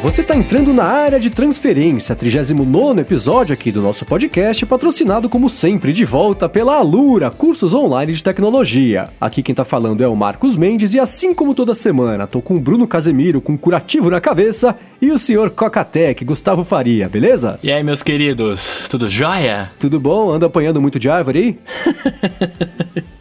você está entrando na área de transferência, 39 episódio aqui do nosso podcast, patrocinado como sempre de volta pela Alura, cursos online de tecnologia. Aqui quem está falando é o Marcos Mendes e assim como toda semana, tô com o Bruno Casemiro com curativo na cabeça e o senhor Cocatec, Gustavo Faria, beleza? E aí, meus queridos, tudo jóia? Tudo bom? Anda apanhando muito de árvore aí?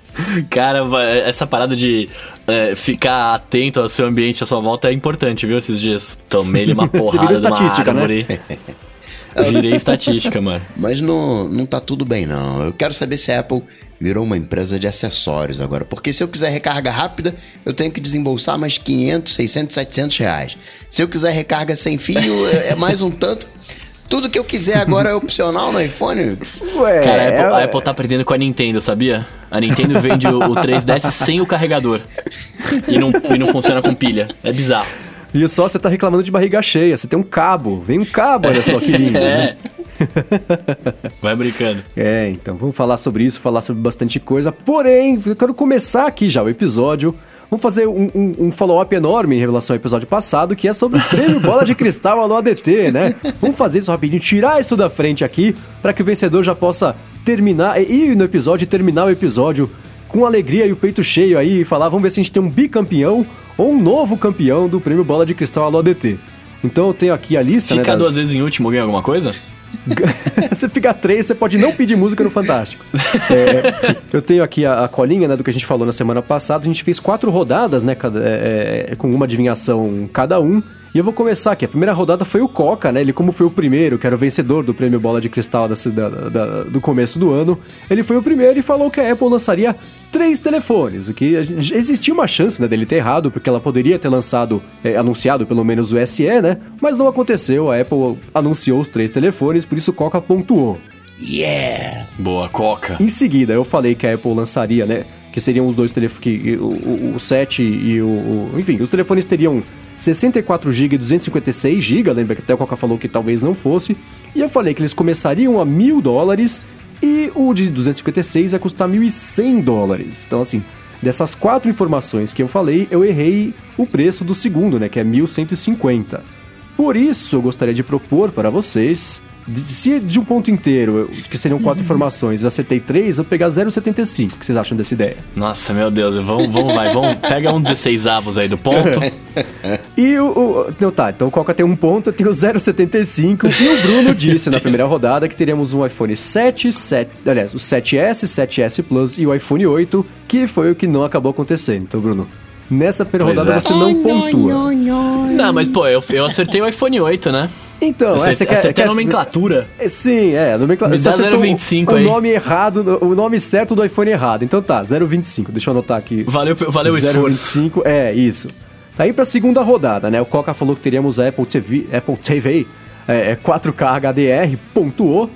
Cara, essa parada de é, ficar atento ao seu ambiente, à sua volta é importante, viu? Esses dias. Tomei ele uma porrada Você estatística, né? Virei estatística, mano. Mas não, não tá tudo bem, não. Eu quero saber se a Apple virou uma empresa de acessórios agora. Porque se eu quiser recarga rápida, eu tenho que desembolsar mais 500, 600, 700 reais. Se eu quiser recarga sem fio, é, é mais um tanto. Tudo que eu quiser agora é opcional no iPhone. Ué, Cara, a Apple, a Apple tá aprendendo com a Nintendo, sabia? A Nintendo vende o, o 3DS sem o carregador. E não, e não funciona com pilha. É bizarro. E só você tá reclamando de barriga cheia. Você tem um cabo. Vem um cabo, olha só que lindo. é. Né? Vai brincando. É, então vamos falar sobre isso, falar sobre bastante coisa. Porém, eu quero começar aqui já o episódio Vamos fazer um, um, um follow-up enorme em relação ao episódio passado, que é sobre o prêmio Bola de Cristal no ADT, né? Vamos fazer isso rapidinho, tirar isso da frente aqui, para que o vencedor já possa terminar, ir no episódio e terminar o episódio com alegria e o peito cheio aí e falar, vamos ver se a gente tem um bicampeão ou um novo campeão do prêmio Bola de Cristal no ADT. Então eu tenho aqui a lista, Ficar né, das... duas vezes em último ganha alguma coisa? você fica três, você pode não pedir música no Fantástico. É, eu tenho aqui a, a, colinha né, do que a gente falou na semana passada. A gente fez quatro rodadas, né? Cada, é, é com uma adivinhação cada um. E eu vou começar aqui. A primeira rodada foi o Coca, né? Ele, como foi o primeiro, que era o vencedor do prêmio Bola de Cristal da, da, da, do começo do ano, ele foi o primeiro e falou que a Apple lançaria três telefones. O que existia uma chance né, dele ter errado, porque ela poderia ter lançado, é, anunciado pelo menos o SE, né? Mas não aconteceu. A Apple anunciou os três telefones, por isso o Coca pontuou. Yeah! Boa, Coca. Em seguida, eu falei que a Apple lançaria, né? Que seriam os dois telefones, o, o, o 7 e o, o. Enfim, os telefones teriam 64 GB e 256 GB, lembra que até o Coca falou que talvez não fosse. E eu falei que eles começariam a mil dólares e o de 256 ia custar 1.100 dólares. Então, assim, dessas quatro informações que eu falei, eu errei o preço do segundo, né, que é 1.150. Por isso, eu gostaria de propor para vocês se de um ponto inteiro, que seriam quatro informações, eu acertei três, eu pegar 0,75. O que vocês acham dessa ideia? Nossa, meu Deus, vamos, vamos, vai, vamos, pega um 16 avos aí do ponto. e o, o. Não, tá, então o Coca tem um ponto, eu tenho 0,75. E o Bruno disse na primeira rodada que teríamos um iPhone 7, 7, aliás, o 7S, 7S Plus e o iPhone 8, que foi o que não acabou acontecendo. Então, Bruno, Nessa primeira pois rodada é. você não pontua. Não, mas pô, eu, eu acertei o iPhone 8, né? Então, você, você quer, quer a nomenclatura? É, sim, é, a nomenclatura. Você acertou 025 o, aí. o nome errado, o nome certo do iPhone errado. Então tá, 025. Deixa eu anotar aqui. Valeu, valeu o esforço. 025, é, isso. Tá aí pra segunda rodada, né? O Coca falou que teríamos a Apple TV, Apple TV é, 4K HDR, pontuou.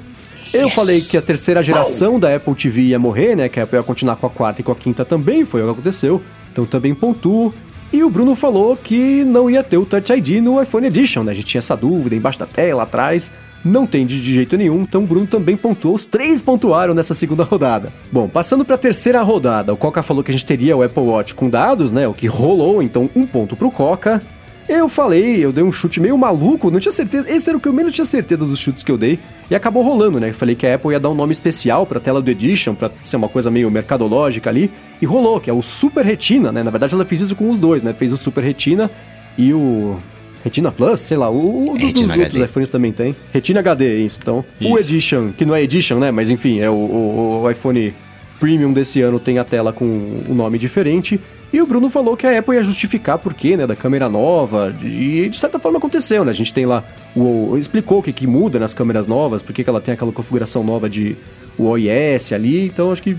Eu yes. falei que a terceira geração da Apple TV ia morrer, né? Que a Apple ia continuar com a quarta e com a quinta também, foi o que aconteceu. Então também pontuo. E o Bruno falou que não ia ter o Touch ID no iPhone Edition, né? A gente tinha essa dúvida embaixo da tela, atrás. Não tem de jeito nenhum, então o Bruno também pontuou. Os três pontuaram nessa segunda rodada. Bom, passando para a terceira rodada, o Coca falou que a gente teria o Apple Watch com dados, né? O que rolou, então um ponto pro Coca. Eu falei, eu dei um chute meio maluco, não tinha certeza. Esse era o que eu menos tinha certeza dos chutes que eu dei. E acabou rolando, né? Eu falei que a Apple ia dar um nome especial pra tela do Edition, pra ser uma coisa meio mercadológica ali. E rolou, que é o Super Retina, né? Na verdade, ela fez isso com os dois, né? Fez o Super Retina e o. Retina Plus, sei lá, o, o dos outros iPhones também tem. Retina HD, isso. Então, isso. o Edition, que não é Edition, né? Mas enfim, é o, o, o iPhone Premium desse ano tem a tela com um nome diferente. E o Bruno falou que a Apple ia justificar por quê, né, da câmera nova, e de certa forma aconteceu, né? A gente tem lá, o, explicou o que, que muda nas câmeras novas, por que ela tem aquela configuração nova de o OIS ali, então acho que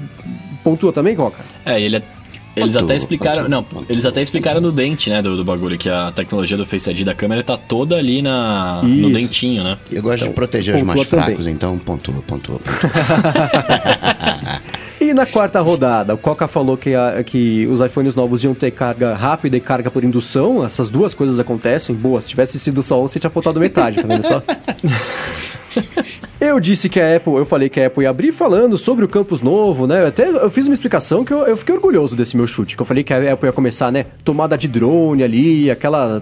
pontua também, Coca? É, ele é eles até explicaram. Não, eles até explicaram no dente, né? Do, do, bagulho, que a tecnologia do Face ID da câmera tá toda ali na, no dentinho, né? Eu gosto então, de proteger os mais fracos, então pontua, pontua, pontua. E na quarta rodada, o Coca falou que, a, que os iPhones novos iam ter carga rápida e carga por indução. Essas duas coisas acontecem. Boa, se tivesse sido só um, você tinha apontado metade, tá vendo só? Eu disse que a Apple, eu falei que a Apple ia abrir falando sobre o campus novo, né? Até eu fiz uma explicação que eu, eu fiquei orgulhoso desse meu chute. Que eu falei que a Apple ia começar, né? Tomada de drone ali, aquela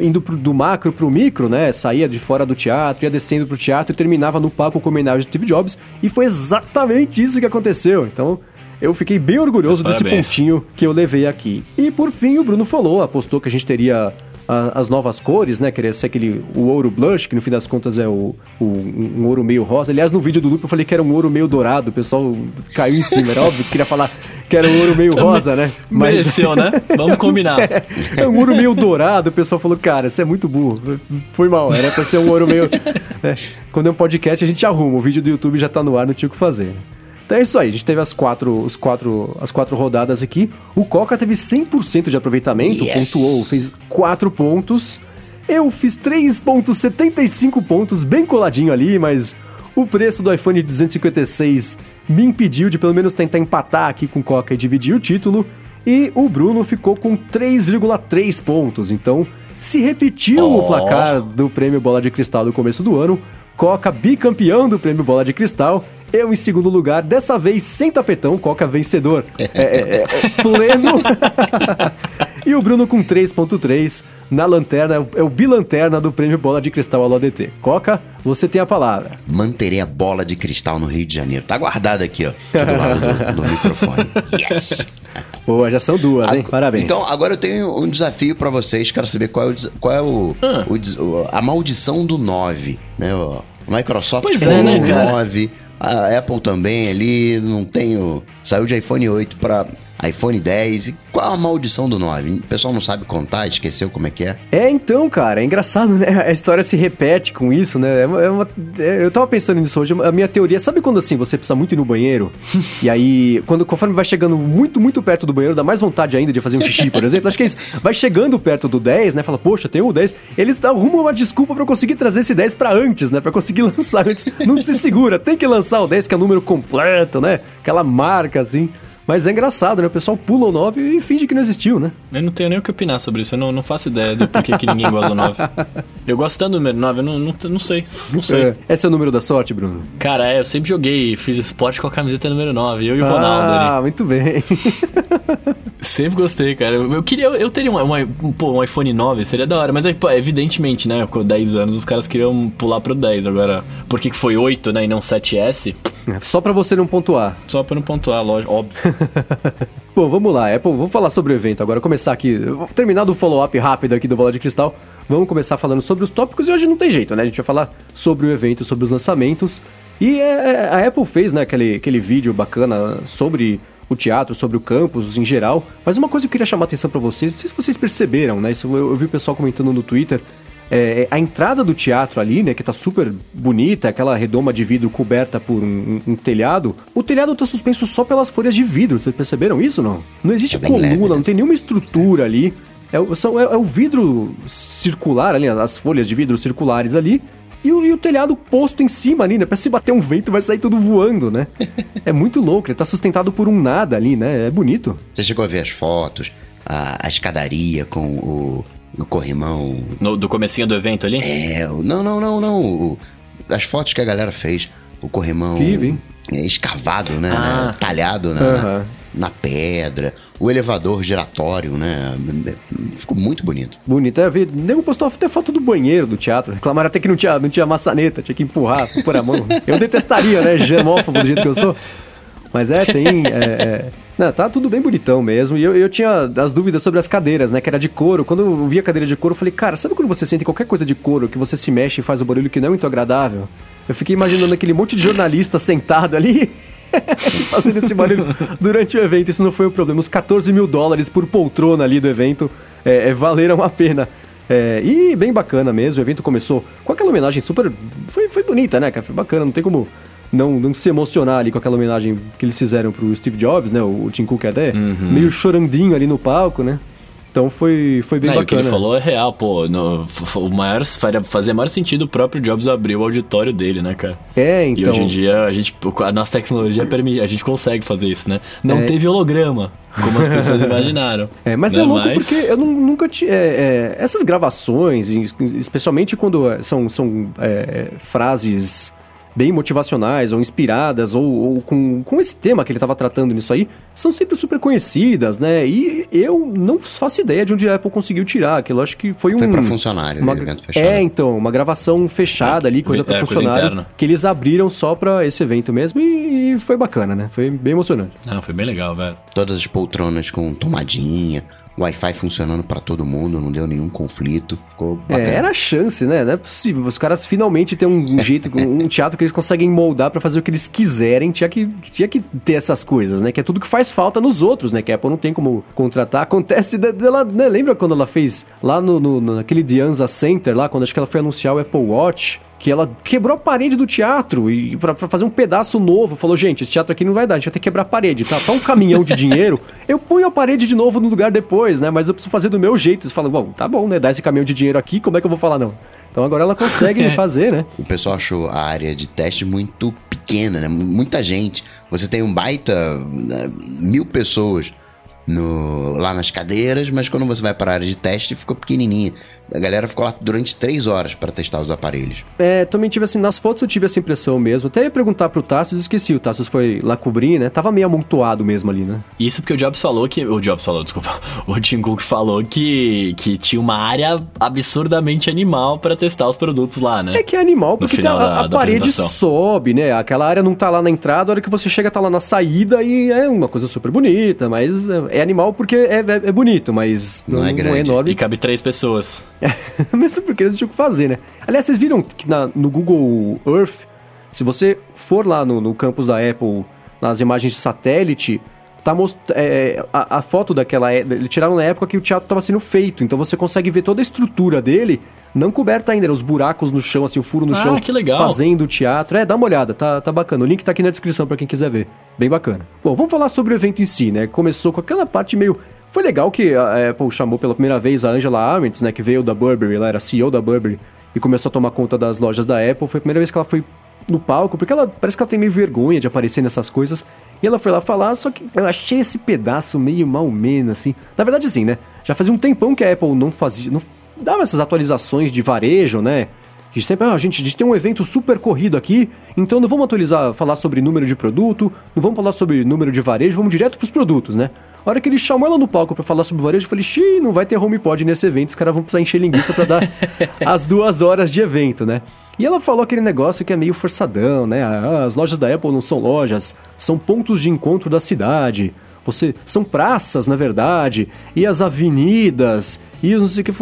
indo pro, do macro pro micro, né? Saía de fora do teatro, ia descendo pro teatro e terminava no palco com homenagem a Steve Jobs. E foi exatamente isso que aconteceu. Então, eu fiquei bem orgulhoso desse pontinho que eu levei aqui. E por fim, o Bruno falou, apostou que a gente teria a, as novas cores, né? Queria ser aquele o ouro blush, que no fim das contas é o, o um ouro meio rosa. Aliás, no vídeo do Loop eu falei que era um ouro meio dourado, o pessoal caiu em cima, era óbvio que queria falar que era um ouro meio rosa, né? Mas... Mereceu, né? Vamos combinar. é, é, um ouro meio dourado, o pessoal falou, cara, você é muito burro. Foi mal, era pra ser um ouro meio. Né? Quando é um podcast, a gente arruma, o vídeo do YouTube já tá no ar, não tinha o que fazer. Então é isso aí, a gente teve as quatro, os quatro, as quatro rodadas aqui. O Coca teve 100% de aproveitamento, yes. pontuou, fez 4 pontos. Eu fiz 3.75 pontos, bem coladinho ali, mas o preço do iPhone 256 me impediu de pelo menos tentar empatar aqui com o Coca e dividir o título. E o Bruno ficou com 3,3 pontos. Então, se repetiu oh. o placar do prêmio Bola de Cristal do começo do ano, Coca bicampeão do prêmio Bola de Cristal eu em segundo lugar, dessa vez sem tapetão, Coca vencedor. É, é, é, é pleno. e o Bruno com 3.3 na lanterna, é o bilanterna do prêmio Bola de Cristal Alô ADT. Coca, você tem a palavra. Manterei a bola de cristal no Rio de Janeiro. Tá guardado aqui, ó. do lado do, do microfone. Yes! Boa, já são duas, hein? Parabéns. Então, agora eu tenho um desafio para vocês. Quero saber qual é, o, qual é o, ah. o, a maldição do 9, né? O Microsoft pois é, né, 9, a Apple também ali, não tenho. Saiu de iPhone 8 para iPhone 10. E qual a maldição do 9? O pessoal não sabe contar, esqueceu como é que é? É, então, cara, é engraçado, né? A história se repete com isso, né? É uma, é uma, é, eu tava pensando nisso hoje. A minha teoria, sabe quando assim você precisa muito ir no banheiro? e aí, quando, conforme vai chegando muito, muito perto do banheiro, dá mais vontade ainda de fazer um xixi, por exemplo. Acho que é isso. Vai chegando perto do 10, né? Fala, poxa, tem o 10. Eles arrumam uma desculpa para conseguir trazer esse 10 para antes, né? Para conseguir lançar antes. Não se segura, tem que lançar o 10, que é o número completo, né? Aquela marca assim. Mas é engraçado, né? O pessoal pula o 9 e finge que não existiu, né? Eu não tenho nem o que opinar sobre isso. Eu não, não faço ideia do porquê que ninguém gosta do 9. Eu gosto tanto do número 9, eu não, não, não sei. Não sei. É. Esse é o número da sorte, Bruno? Cara, é, eu sempre joguei, fiz esporte com a camiseta número 9. Eu e o ah, Ronaldo ali. Ah, muito bem. sempre gostei, cara. Eu queria, eu teria um, um, um iPhone 9, seria da hora. Mas pô, evidentemente, né? Com 10 anos, os caras queriam pular pro 10. Agora, por que foi 8, né? E não 7S? Só para você não pontuar. Só para não pontuar, lógico, óbvio. Bom, vamos lá, Apple, vamos falar sobre o evento agora. Começar aqui, terminar do follow-up rápido aqui do Bola de Cristal. Vamos começar falando sobre os tópicos e hoje não tem jeito, né? A gente vai falar sobre o evento, sobre os lançamentos. E é, é, a Apple fez, né, aquele, aquele vídeo bacana sobre o teatro, sobre o campus em geral. Mas uma coisa que eu queria chamar a atenção para vocês, não sei se vocês perceberam, né? Isso eu, eu vi o pessoal comentando no Twitter. É, a entrada do teatro ali, né, que tá super bonita, aquela redoma de vidro coberta por um, um, um, telhado, o telhado tá suspenso só pelas folhas de vidro, vocês perceberam isso não? Não existe é coluna, leve, né? não tem nenhuma estrutura ali. É, são, é, é, o vidro circular ali, as folhas de vidro circulares ali, e o, e o, telhado posto em cima ali, né? Pra se bater um vento vai sair tudo voando, né? é muito louco, ele tá sustentado por um nada ali, né? É bonito. Você chegou a ver as fotos, a, a escadaria com o, no corrimão. No, do comecinho do evento ali? É, não, não, não, não. As fotos que a galera fez, o corrimão Tive. É, escavado, né? Ah. Talhado na, uhum. na, na, pedra. O elevador giratório, né? Ficou muito bonito. Bonito. É, vi, nego postou até foto do banheiro do teatro. Reclamaram até que não tinha, não tinha maçaneta, tinha que empurrar, pôr a mão. Eu detestaria, né? Germófobo do jeito que eu sou. Mas é, tem. É, é... Não, tá tudo bem bonitão mesmo. E eu, eu tinha as dúvidas sobre as cadeiras, né? Que era de couro. Quando eu vi a cadeira de couro, eu falei, cara, sabe quando você sente qualquer coisa de couro, que você se mexe e faz um barulho que não é muito agradável? Eu fiquei imaginando aquele monte de jornalista sentado ali. fazendo esse barulho durante o evento. Isso não foi o problema. Os 14 mil dólares por poltrona ali do evento é, é, valeram a pena. É, e bem bacana mesmo. O evento começou com aquela homenagem super. Foi, foi bonita, né, cara? Foi bacana. Não tem como não, não se emocionar ali com aquela homenagem que eles fizeram pro Steve Jobs, né? O, o Tim Cook até uhum. meio chorandinho ali no palco, né? Então foi, foi bem não, bacana. O que ele falou é real, pô. No, o maior, fazia maior sentido o próprio Jobs abrir o auditório dele, né, cara? É, então. E hoje em dia a, gente, a nossa tecnologia permite, a gente consegue fazer isso, né? Não é. teve holograma, como as pessoas imaginaram. É, mas é né? é louco mas... porque eu nunca tinha. É, é, essas gravações, especialmente quando são, são é, frases bem motivacionais ou inspiradas ou, ou com, com esse tema que ele estava tratando nisso aí, são sempre super conhecidas, né? E eu não faço ideia de onde a Apple conseguiu tirar aquilo. Acho que foi um. Foi pra funcionário, uma, evento fechado. É, então, uma gravação fechada ali, coisa para é, funcionário. Coisa que eles abriram só para esse evento mesmo e, e foi bacana, né? Foi bem emocionante. Não, foi bem legal, velho. Todas as poltronas com tomadinha, Wi-Fi funcionando para todo mundo, não deu nenhum conflito. Ficou é, bacana. É, era a chance, né? Não é possível. Os caras finalmente têm um jeito, um teatro que eles conseguem moldar para fazer o que eles quiserem. Tinha que, tinha que ter essas coisas, né? Que é tudo que faz falta nos outros, né? Que a Apple não tem como contratar. Acontece dela, né? Lembra quando ela fez lá no, no, naquele Dianza Center, lá, quando acho que ela foi anunciar o Apple Watch? Que ela quebrou a parede do teatro e para fazer um pedaço novo, falou: "Gente, esse teatro aqui não vai dar, a gente vai ter que quebrar a parede, tá? Tá um caminhão de dinheiro. Eu ponho a parede de novo no lugar depois, né? Mas eu preciso fazer do meu jeito". Eles falam: "Bom, tá bom, né? Dá esse caminhão de dinheiro aqui, como é que eu vou falar não?" Então agora ela consegue fazer, né? O pessoal achou a área de teste muito pequena, né? Muita gente. Você tem um baita né? mil pessoas no, lá nas cadeiras, mas quando você vai para a área de teste, ficou pequenininha. A galera ficou lá durante três horas para testar os aparelhos. É, também tive assim, nas fotos eu tive essa impressão mesmo. Até ia perguntar pro Tassos, esqueci, o Tassos foi lá cobrir, né? Tava meio amontoado mesmo ali, né? Isso porque o Jobs falou que. O Jobs falou, desculpa. O Tim Cook falou que, que tinha uma área absurdamente animal para testar os produtos lá, né? É que é animal porque tá, a, a parede sobe, né? Aquela área não tá lá na entrada, a hora que você chega tá lá na saída e é uma coisa super bonita, mas é animal porque é, é, é bonito, mas não, não, é, não é enorme. E cabe três pessoas. Mesmo porque eles tinham que fazer, né? Aliás, vocês viram que na, no Google Earth, se você for lá no, no campus da Apple, nas imagens de satélite, tá most... É, a, a, foto daquela. É, eles tiraram na época que o teatro estava sendo feito. Então você consegue ver toda a estrutura dele, não coberta ainda, os buracos no chão, assim, o furo no ah, chão. que legal. Fazendo o teatro. É, dá uma olhada, tá, tá bacana. O link tá aqui na descrição para quem quiser ver. Bem bacana. Bom, vamos falar sobre o evento em si, né? Começou com aquela parte meio foi legal que a Apple chamou pela primeira vez a Angela Arendt, né, que veio da Burberry, ela era CEO da Burberry e começou a tomar conta das lojas da Apple. Foi a primeira vez que ela foi no palco, porque ela parece que ela tem meio vergonha de aparecer nessas coisas. E ela foi lá falar, só que eu achei esse pedaço meio mal menos, assim. Na verdade, sim, né? Já fazia um tempão que a Apple não fazia. não dava essas atualizações de varejo, né? Que sempre, ah, gente, a gente tem um evento super corrido aqui, então não vamos atualizar, falar sobre número de produto, não vamos falar sobre número de varejo, vamos direto pros produtos, né? A hora que ele chamou ela no palco para falar sobre varejo, eu falei, xiii, não vai ter HomePod nesse evento, os caras vão precisar encher linguiça para dar as duas horas de evento, né? E ela falou aquele negócio que é meio forçadão, né? Ah, as lojas da Apple não são lojas, são pontos de encontro da cidade. Você são praças, na verdade, e as avenidas e eu não sei o que,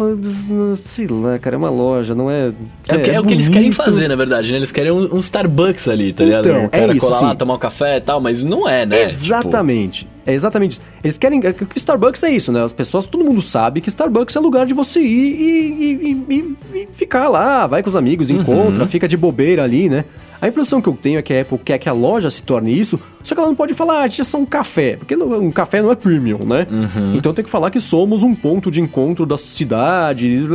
sei lá, cara, é uma loja, não é. É, é, é, é o que eles querem fazer, na verdade, né? Eles querem um, um Starbucks ali, tá então, ligado? O cara é isso, colar sim. lá, tomar um café e tal, mas não é, né? Exatamente. Tipo... É exatamente isso. Eles querem. É que Starbucks é isso, né? As pessoas, todo mundo sabe que Starbucks é lugar de você ir e, e, e, e ficar lá, vai com os amigos, uhum. encontra, fica de bobeira ali, né? A impressão que eu tenho é que a Apple quer que a loja se torne isso, só que ela não pode falar, ah, é só um café, porque um café não é premium, né? Uhum. Então tem que falar que somos um ponto de encontro da cidade.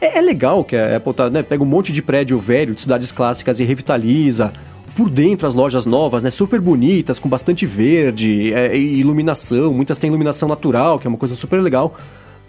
É, é legal que a Apple tá, né, pega um monte de prédio velho de cidades clássicas e revitaliza. Por dentro as lojas novas, né, super bonitas, com bastante verde, é, iluminação, muitas têm iluminação natural, que é uma coisa super legal.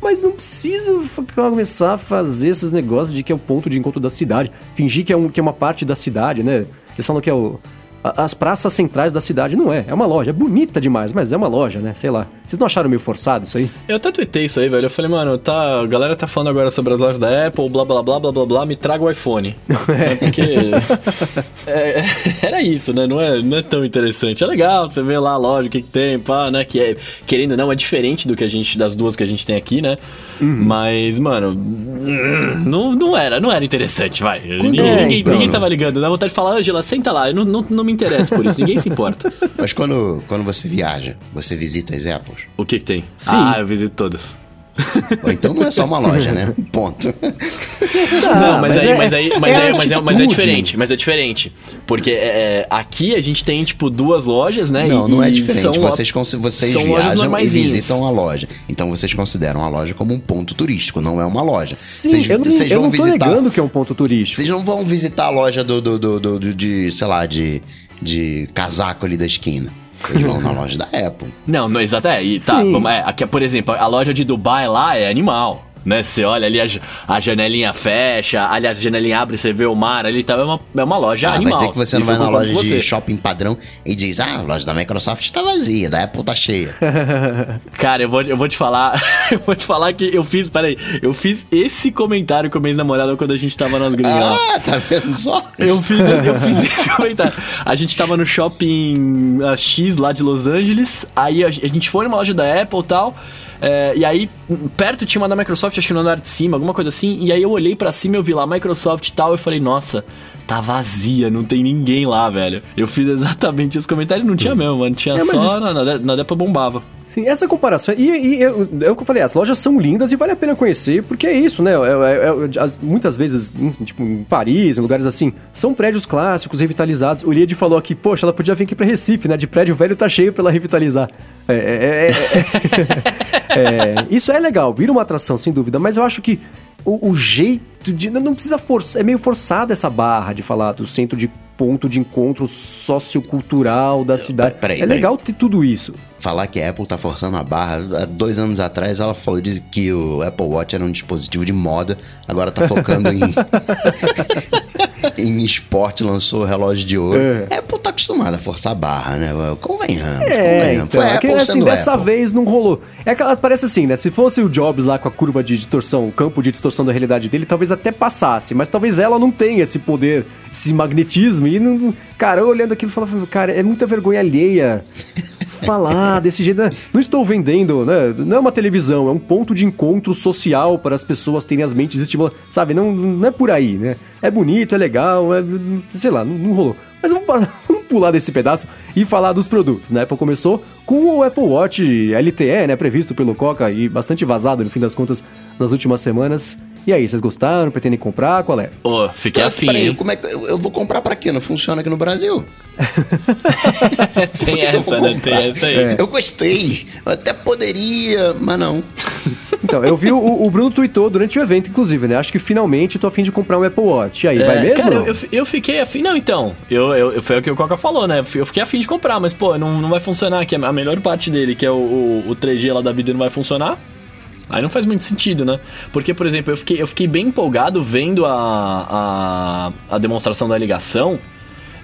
Mas não precisa começar a fazer esses negócios de que é o ponto de encontro da cidade. Fingir que é, um, que é uma parte da cidade, né? Eles falam que é o, as praças centrais da cidade. Não é, é uma loja. É bonita demais, mas é uma loja, né? Sei lá. Vocês não acharam meio forçado isso aí? Eu até tuitei isso aí, velho. Eu falei, mano, tá, a galera tá falando agora sobre as lojas da Apple, blá blá blá blá blá blá, me traga o iPhone. É, porque. é, era isso, né? Não é, não é tão interessante. É legal você ver lá a loja, o que, que tem, pá, né? Que é, querendo ou não, é diferente do que a gente, das duas que a gente tem aqui, né? Uhum. Mas, mano, não, não era, não era interessante, vai. Ninguém, é, ninguém, então... ninguém tava ligando. Dá vontade de falar, Angela, senta lá, eu não, não, não me me interessa por isso, ninguém se importa. Mas quando, quando você viaja, você visita as Apples? O que, que tem? Sim. Ah, eu visito todas. Ou então não é só uma loja, né? Ponto. Não, mas, mas, aí, é, mas, aí, mas, é, mas, é, mas é diferente, mas é diferente. Porque é, aqui a gente tem, tipo, duas lojas, né? Não, e, não é diferente. São, vocês vocês são viajam e visitam a loja. Então vocês consideram a loja como um ponto turístico, não é uma loja. Sim, vocês, eu não, vocês eu não tô visitar, negando que é um ponto turístico. Vocês não vão visitar a loja do, do, do, do, do de, sei lá, de de casaco ali da esquina. Vocês vão na loja da Apple. Não, não exato. É, e, tá, vamos, é, aqui, por exemplo, a loja de Dubai lá é animal. Né? Você olha ali a, a janelinha fecha, aliás, a janelinha abre e você vê o mar ali, tá, é, uma, é uma loja ah, animal. Vai dizer que você não Isso vai na loja de shopping padrão e diz, ah, a loja da Microsoft tá vazia, da Apple tá cheia. Cara, eu vou, eu vou te falar, eu vou te falar que eu fiz, peraí, eu fiz esse comentário com a minha namorada quando a gente tava nas gringas. Ah, tá vendo só? Eu fiz, eu fiz esse comentário. A gente tava no shopping X lá de Los Angeles, aí a, a gente foi numa loja da Apple e tal, é, e aí, perto tinha uma da Microsoft, acho que no andar de cima, alguma coisa assim. E aí eu olhei para cima, eu vi lá Microsoft e tal, e falei, nossa, tá vazia, não tem ninguém lá, velho. Eu fiz exatamente os comentários, não tinha mesmo, mano. Tinha é, só isso... na, na, na Depa bombava. Sim, essa comparação. E, e eu, é o que eu falei, as lojas são lindas e vale a pena conhecer, porque é isso, né? É, é, é, muitas vezes, em, tipo, em Paris, em lugares assim, são prédios clássicos, revitalizados. O Lied falou aqui, poxa, ela podia vir aqui pra Recife, né? De prédio velho tá cheio pra ela revitalizar. É, isso é legal, vira uma atração, sem dúvida, mas eu acho que o, o jeito de. Não precisa forçar. É meio forçada essa barra de falar do centro de ponto de encontro sociocultural da cidade. Peraí, é legal ter tudo isso. Falar que a Apple tá forçando a barra. Há dois anos atrás ela falou que o Apple Watch era um dispositivo de moda, agora tá focando em. em esporte, lançou o relógio de ouro. É. Apple tá acostumada a forçar a barra, né? Convenhamos, é, convenhamos. Então, Foi é Apple assim, dessa Apple. vez não rolou. É que parece assim, né? Se fosse o Jobs lá com a curva de distorção, o campo de distorção da realidade dele, talvez até passasse, mas talvez ela não tenha esse poder, esse magnetismo e não, cara, eu olhando aquilo, falava, cara, é muita vergonha alheia falar desse jeito. Né? Não estou vendendo, né? Não é uma televisão, é um ponto de encontro social para as pessoas terem as mentes estimuladas. Sabe, não, não é por aí, né? É bonito, é legal, é, sei lá, não, não rolou. Mas vamos, vamos, pular desse pedaço e falar dos produtos, né? Apple começou com o Apple Watch LTE, né? Previsto pelo Coca e bastante vazado, no fim das contas, nas últimas semanas. E aí, vocês gostaram? Pretendem comprar? Qual é? Ô, oh, fiquei afim, peraí, hein? Como é que eu, eu vou comprar pra quê? Não funciona aqui no Brasil? Tem essa, né? Tem essa aí. É. Eu gostei. Eu até poderia, mas não. Então, eu vi o, o, Bruno tweetou durante o evento, inclusive, né? Acho que finalmente tô afim de comprar um Apple Watch. E aí, é, vai mesmo? Cara, eu, eu, fiquei afim. Não, então. Eu, eu, foi o que o Coca falou, né? Eu fiquei afim de comprar, mas, pô, não, não vai funcionar aqui. A melhor parte dele, que é o, o, o 3G lá da vida, não vai funcionar. Aí não faz muito sentido, né? Porque, por exemplo, eu fiquei, eu fiquei bem empolgado vendo a, a, a demonstração da ligação,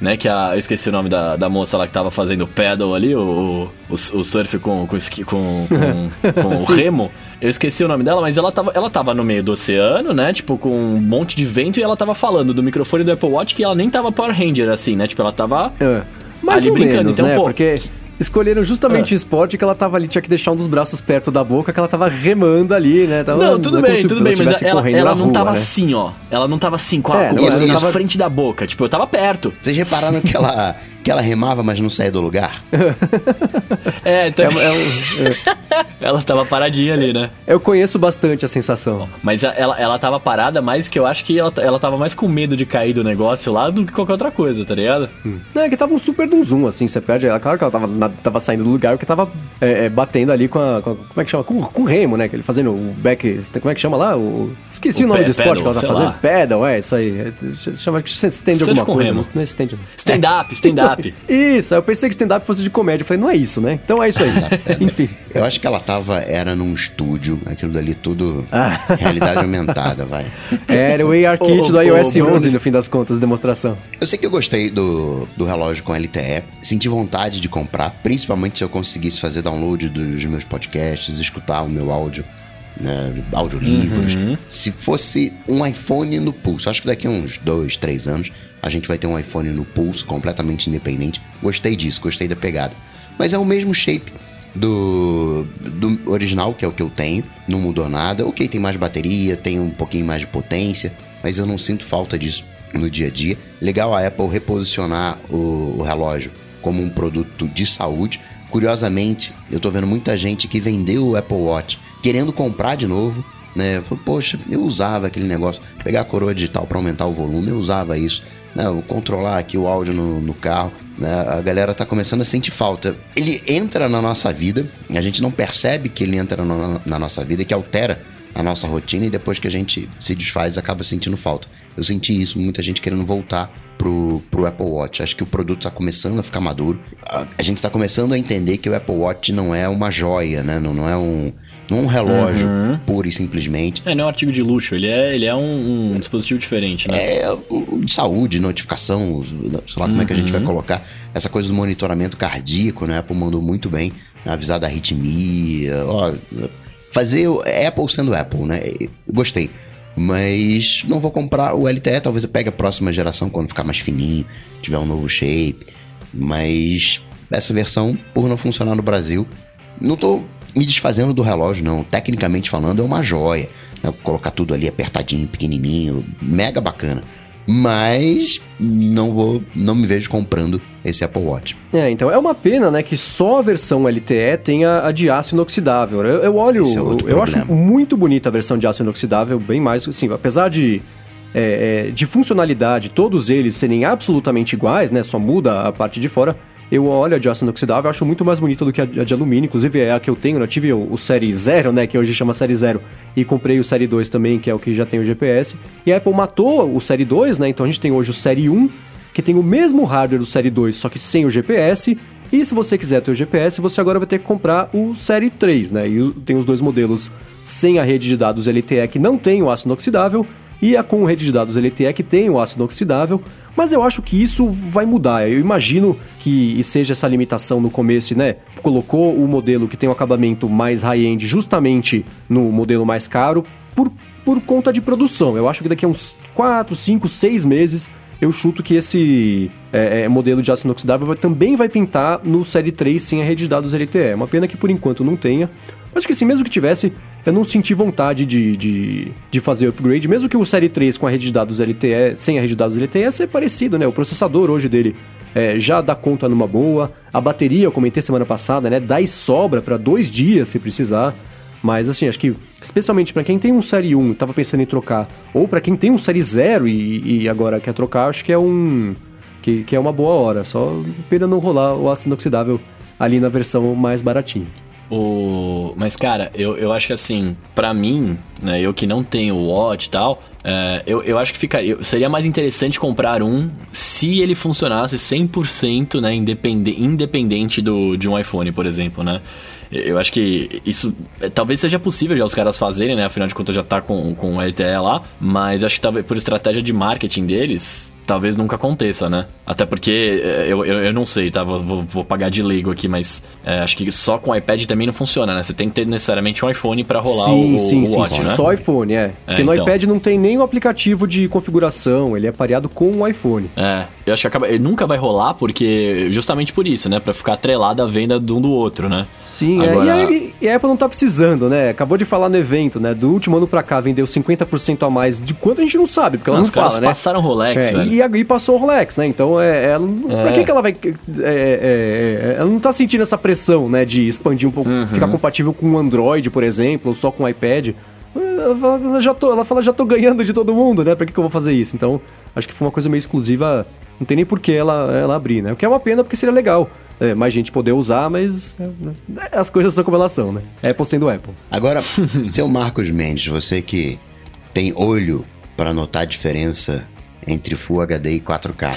né? Que a, eu esqueci o nome da, da moça lá que tava fazendo o pedal ali, o, o, o surf com, com, com, com, com o remo. Eu esqueci o nome dela, mas ela tava, ela tava no meio do oceano, né? Tipo, com um monte de vento e ela tava falando do microfone do Apple Watch que ela nem tava Power Ranger, assim, né? Tipo, ela tava. É. Mais ali brincando. Menos, então, né? pô. Porque escolheram justamente o é. esporte que ela tava ali, tinha que deixar um dos braços perto da boca, que ela tava remando ali, né? Tava, não, tudo bem, tudo bem, mas ela, ela não rua, tava né? assim, ó. Ela não tava assim, com a, é, com a na frente da boca. Tipo, eu tava perto. Vocês repararam que ela que ela remava, mas não saía do lugar. é, então. É, é, é, ela tava paradinha ali, né? Eu conheço bastante a sensação. Mas ela, ela tava parada, mas que eu acho que ela, ela tava mais com medo de cair do negócio lá do que qualquer outra coisa, tá ligado? Hum. Não, é que tava um super de um zoom, assim, você perde. Ela, claro que ela tava, na, tava saindo do lugar porque tava é, é, batendo ali com a, com a, Como é que chama? Com, com o remo, né? Que ele fazendo o back. Como é que chama lá? O, esqueci o, o nome do esporte pedal, que ela tá fazendo. Lá. Pedal, é, isso aí. Chama que stand alguma coisa. Remo. Não é stand. Stand-up, stand-up. Isso, eu pensei que stand-up fosse de comédia. Eu falei, não é isso, né? Então é isso aí. Enfim. Eu acho que ela tava, era num estúdio, aquilo dali tudo ah. realidade aumentada, vai. Era o AR Kit do iOS 11, no fim das contas, demonstração. Eu sei que eu gostei do, do relógio com LTE, senti vontade de comprar, principalmente se eu conseguisse fazer download dos meus podcasts, escutar o meu áudio. Né, audiolivros. Uhum. Se fosse um iPhone no pulso, acho que daqui a uns dois, três anos a gente vai ter um iPhone no pulso, completamente independente. Gostei disso, gostei da pegada. Mas é o mesmo shape do, do original, que é o que eu tenho. Não mudou nada. Ok, tem mais bateria, tem um pouquinho mais de potência, mas eu não sinto falta disso no dia a dia. Legal a Apple reposicionar o, o relógio como um produto de saúde. Curiosamente, eu tô vendo muita gente que vendeu o Apple Watch querendo comprar de novo, né? Falei, poxa, eu usava aquele negócio, pegar a coroa digital para aumentar o volume, eu usava isso né, controlar aqui o áudio no, no carro. Né, a galera tá começando a sentir falta. Ele entra na nossa vida, a gente não percebe que ele entra na, na nossa vida, que altera a nossa rotina e depois que a gente se desfaz acaba sentindo falta. Eu senti isso, muita gente querendo voltar pro, pro Apple Watch. Acho que o produto está começando a ficar maduro. A, a gente está começando a entender que o Apple Watch não é uma joia, né? Não, não é um não um relógio uhum. puro e simplesmente. É, não é um artigo de luxo, ele é, ele é um, um dispositivo diferente, né? É de saúde, notificação, sei lá como uhum. é que a gente vai uhum. colocar. Essa coisa do monitoramento cardíaco, né? A Apple mandou muito bem, avisar da arritmia, ó, fazer Apple sendo Apple, né? Gostei. Mas não vou comprar o LTE, talvez eu pegue a próxima geração quando ficar mais fininho, tiver um novo shape. Mas essa versão, por não funcionar no Brasil, não tô me desfazendo do relógio, não. Tecnicamente falando, é uma joia. Né? Colocar tudo ali apertadinho, pequenininho, mega bacana. Mas não vou, não me vejo comprando esse Apple Watch. É, então é uma pena, né, que só a versão LTE tenha a de aço inoxidável. Eu, eu olho, é eu, eu acho muito bonita a versão de aço inoxidável, bem mais, assim, apesar de é, é, de funcionalidade, todos eles serem absolutamente iguais, né? Só muda a parte de fora. Eu olho a de aço inoxidável, acho muito mais bonita do que a de alumínio, inclusive é a que eu tenho, né? eu tive o, o Série 0, né, que hoje chama Série 0, e comprei o Série 2 também, que é o que já tem o GPS. E a Apple matou o Série 2, né? Então a gente tem hoje o Série 1, que tem o mesmo hardware do Série 2, só que sem o GPS. E se você quiser ter o GPS, você agora vai ter que comprar o Série 3, né? E tem os dois modelos sem a rede de dados LTE que não tem o aço inoxidável e a com rede de dados LTE que tem o ácido oxidável, mas eu acho que isso vai mudar. Eu imagino que seja essa limitação no começo, né? Colocou o modelo que tem um acabamento mais high-end justamente no modelo mais caro por, por conta de produção. Eu acho que daqui a uns 4, 5, 6 meses eu chuto que esse é, é, modelo de aço inoxidável vai, também vai pintar no Série 3 sem a rede de dados LTE. É uma pena que por enquanto não tenha. Acho que assim, mesmo que tivesse, eu não senti vontade de, de, de fazer upgrade, mesmo que o Série 3 com a rede de dados LTE, sem a rede de dados LTE, ser parecido, né? O processador hoje dele é, já dá conta numa boa, a bateria, eu comentei semana passada, né? Dá e sobra para dois dias se precisar. Mas assim, acho que especialmente para quem tem um Série 1 e tava pensando em trocar, ou para quem tem um Série 0 e, e, agora quer trocar, acho que é um. Que, que é uma boa hora. Só pena não rolar o ácido inoxidável ali na versão mais baratinha. O... Mas, cara, eu, eu acho que assim, para mim, né, eu que não tenho o Watch e tal, é, eu, eu acho que ficaria, seria mais interessante comprar um se ele funcionasse 100% né, independente, independente do, de um iPhone, por exemplo, né? Eu acho que isso é, talvez seja possível já os caras fazerem, né? Afinal de contas já tá com, com o LTE lá, mas acho que talvez por estratégia de marketing deles, talvez nunca aconteça, né? Até porque é, eu, eu, eu não sei, tá? Vou, vou pagar de leigo aqui, mas é, acho que só com o iPad também não funciona, né? Você tem que ter necessariamente um iPhone para rolar sim, o, sim, o Watch, sim, né? Só iPhone, é. é porque no então. iPad não tem nem o aplicativo de configuração, ele é pareado com o iPhone. É, eu acho que acaba, ele nunca vai rolar porque justamente por isso, né? Para ficar atrelado à venda de um do outro, né? Sim, Agora... é, e, a, e a Apple não tá precisando, né? Acabou de falar no evento, né? Do último ano para cá vendeu 50% a mais de quanto a gente não sabe, porque ela não, não fala, né? passaram Rolex, é, velho. E, e passou o Rolex, né? Então, é, ela, é. pra que, que ela vai. É, é, é, ela não tá sentindo essa pressão, né? De expandir um pouco, uhum. ficar compatível com o Android, por exemplo, ou só com o iPad. Ela fala, já tô, ela fala, já tô ganhando de todo mundo, né? Pra que, que eu vou fazer isso? Então, acho que foi uma coisa meio exclusiva. Não tem nem por que ela, ela abrir, né? O que é uma pena porque seria legal. É, mais gente poder usar, mas é, as coisas são como elas são, né? Apple sendo Apple. Agora, seu Marcos Mendes, você que tem olho para notar a diferença entre Full HD e 4K.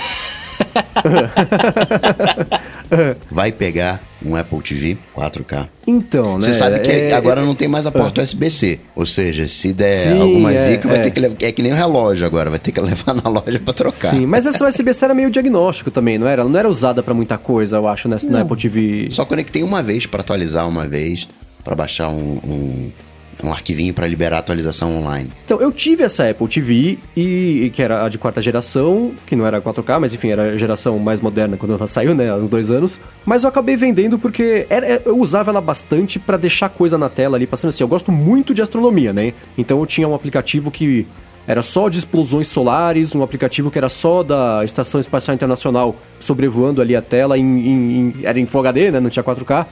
Vai pegar um Apple TV 4K. Então, né? Você sabe que é, agora não tem mais a porta é. USB-C. Ou seja, se der Sim, alguma é, zica, vai é. ter que levar. É que nem o um relógio agora, vai ter que levar na loja para trocar. Sim, mas essa USB-C era meio diagnóstico também, não era? Ela não era usada para muita coisa, eu acho, nessa, no Apple TV. Só conectei uma vez para atualizar uma vez, para baixar um, um um arquivinho para liberar a atualização online. Então, eu tive essa Apple TV, e, que era a de quarta geração, que não era 4K, mas enfim, era a geração mais moderna quando ela saiu, né, há uns dois anos. Mas eu acabei vendendo porque era, é, eu usava ela bastante para deixar coisa na tela ali, passando assim. Eu gosto muito de astronomia, né? Então eu tinha um aplicativo que era só de explosões solares, um aplicativo que era só da Estação Espacial Internacional sobrevoando ali a tela, em, em, em, era em Full HD, né? Não tinha 4K.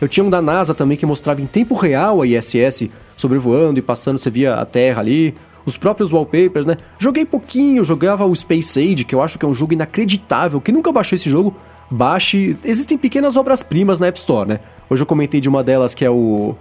Eu tinha um da NASA também que mostrava em tempo real a ISS sobrevoando e passando, você via a Terra ali. Os próprios wallpapers, né? Joguei pouquinho, jogava o Space Age, que eu acho que é um jogo inacreditável. Que nunca baixou esse jogo, baixe. Existem pequenas obras-primas na App Store, né? Hoje eu comentei de uma delas que é o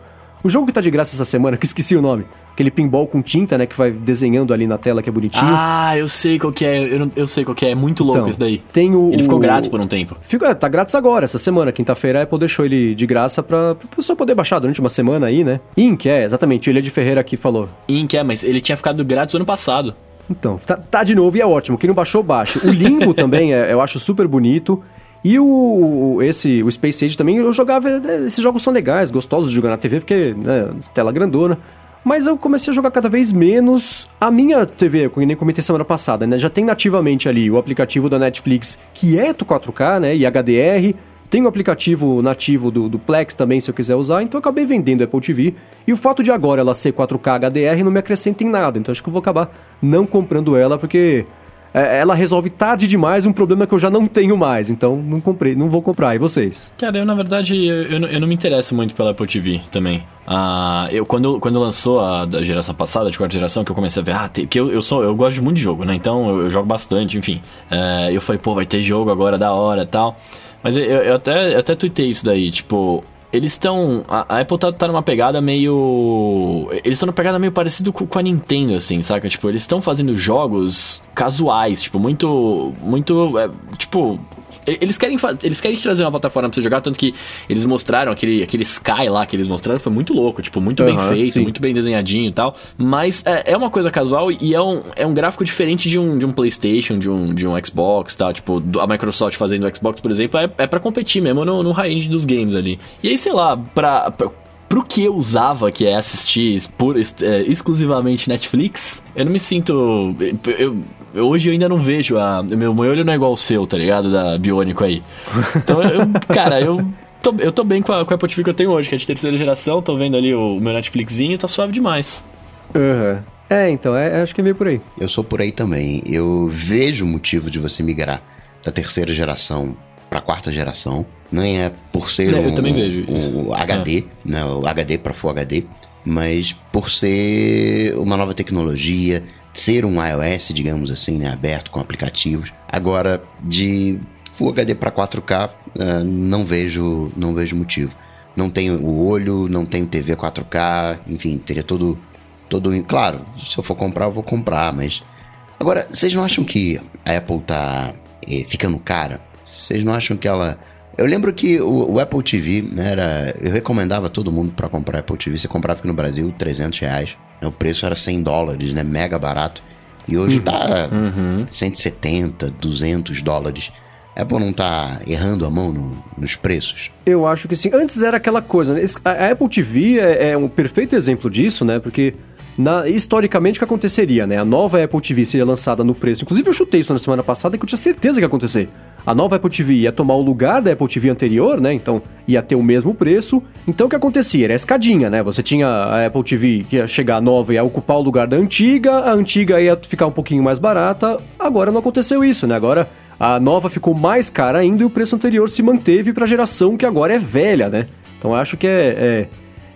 O jogo que tá de graça essa semana, que esqueci o nome. Aquele pinball com tinta, né? Que vai desenhando ali na tela, que é bonitinho. Ah, eu sei qual que é. Eu, eu sei qual que é. É muito louco então, esse daí. Tem o, ele ficou grátis por um tempo. Fica, é, tá grátis agora, essa semana. Quinta-feira a Apple deixou ele de graça pra, pra pessoa poder baixar durante uma semana aí, né? Ink, é, exatamente. Ele é de Ferreira aqui falou. Ink, é, mas ele tinha ficado grátis ano passado. Então, tá, tá de novo e é ótimo. Quem não baixou, baixe. O Limbo também é, eu acho super bonito. E o, esse, o Space Age também, eu jogava. Esses jogos são legais, gostosos de jogar na TV, porque, né, tela grandona. Mas eu comecei a jogar cada vez menos. A minha TV, eu nem comentei semana passada, né? Já tem nativamente ali o aplicativo da Netflix, que é 4K, né? E HDR. Tem o aplicativo nativo do, do, Plex também, se eu quiser usar, então eu acabei vendendo a Apple TV. E o fato de agora ela ser 4K HDR não me acrescenta em nada, então acho que eu vou acabar não comprando ela, porque é, ela resolve tarde demais um problema que eu já não tenho mais. Então não comprei, não vou comprar. E vocês? Cara, eu na verdade eu, eu, não me interesso muito pela Apple TV também. Ah, eu quando, quando lançou a da geração passada, de quarta geração, que eu comecei a ver, ah, tem, porque eu, eu sou eu gosto muito de jogo, né? Então eu, eu jogo bastante, enfim. É, eu falei, pô, vai ter jogo agora da hora, tal. Mas eu, eu até eu até tuitei isso daí, tipo, eles estão. A, a, Apple tá, tá numa pegada meio. Eles estão numa pegada meio parecido com, com, a Nintendo, assim, saca? Tipo, eles estão fazendo jogos casuais, tipo, muito. Muito. É, tipo, eles querem, eles querem trazer uma plataforma pra você jogar, tanto que eles mostraram aquele, aquele Sky lá que eles mostraram, foi muito louco, tipo, muito uhum, bem feito, sim. muito bem desenhadinho e tal. Mas é, é, uma coisa casual e é um, é um gráfico diferente de um, de um PlayStation, de um, de um Xbox tal. Tipo, a Microsoft fazendo o Xbox, por exemplo, é, é para competir mesmo no, no high-end dos games ali. E aí, sei lá, pra, pra pro que eu usava, que é assistir por, é, exclusivamente Netflix, eu não me sinto. Eu, hoje eu ainda não vejo a. Meu, meu olho não é igual ao seu, tá ligado? Da Biônico aí. Então, eu, cara, eu. Tô, eu tô bem com a, com a Apple TV que eu tenho hoje, que é de terceira geração, tô vendo ali o, o meu Netflixinho, tá suave demais. Uhum. É, então, é, acho que é meio por aí. Eu sou por aí também. Eu vejo motivo de você migrar da terceira geração para quarta geração. Nem é por ser é, um, um, um HD, é. né, o HD para Full HD, mas por ser uma nova tecnologia, ser um iOS, digamos assim, né, aberto com aplicativos. Agora, de Full HD para 4K, uh, não vejo, não vejo motivo. Não tenho o olho, não tenho TV 4K, enfim, teria todo, todo, claro, se eu for comprar, eu vou comprar, mas agora, vocês não acham que a Apple tá eh, ficando cara? Vocês não acham que ela eu lembro que o, o, Apple TV, né, era, eu recomendava todo mundo para comprar Apple TV. Você comprava aqui no Brasil 300 reais. Né, o preço era 100 dólares, né? Mega barato. E hoje uhum. tá uhum. 170, 200 dólares. Apple não tá errando a mão no, nos preços? Eu acho que sim. Antes era aquela coisa, né? A Apple TV é, é um perfeito exemplo disso, né? Porque na, historicamente o que aconteceria, né? A nova Apple TV seria lançada no preço. Inclusive eu chutei isso na semana passada que eu tinha certeza que ia acontecer a nova Apple TV ia tomar o lugar da Apple TV anterior, né? Então ia ter o mesmo preço. Então o que acontecia? Era escadinha, né? Você tinha a Apple TV que ia chegar nova e ia ocupar o lugar da antiga, a antiga ia ficar um pouquinho mais barata. Agora não aconteceu isso, né? Agora a nova ficou mais cara ainda e o preço anterior se manteve para a geração que agora é velha, né? Então acho que é, é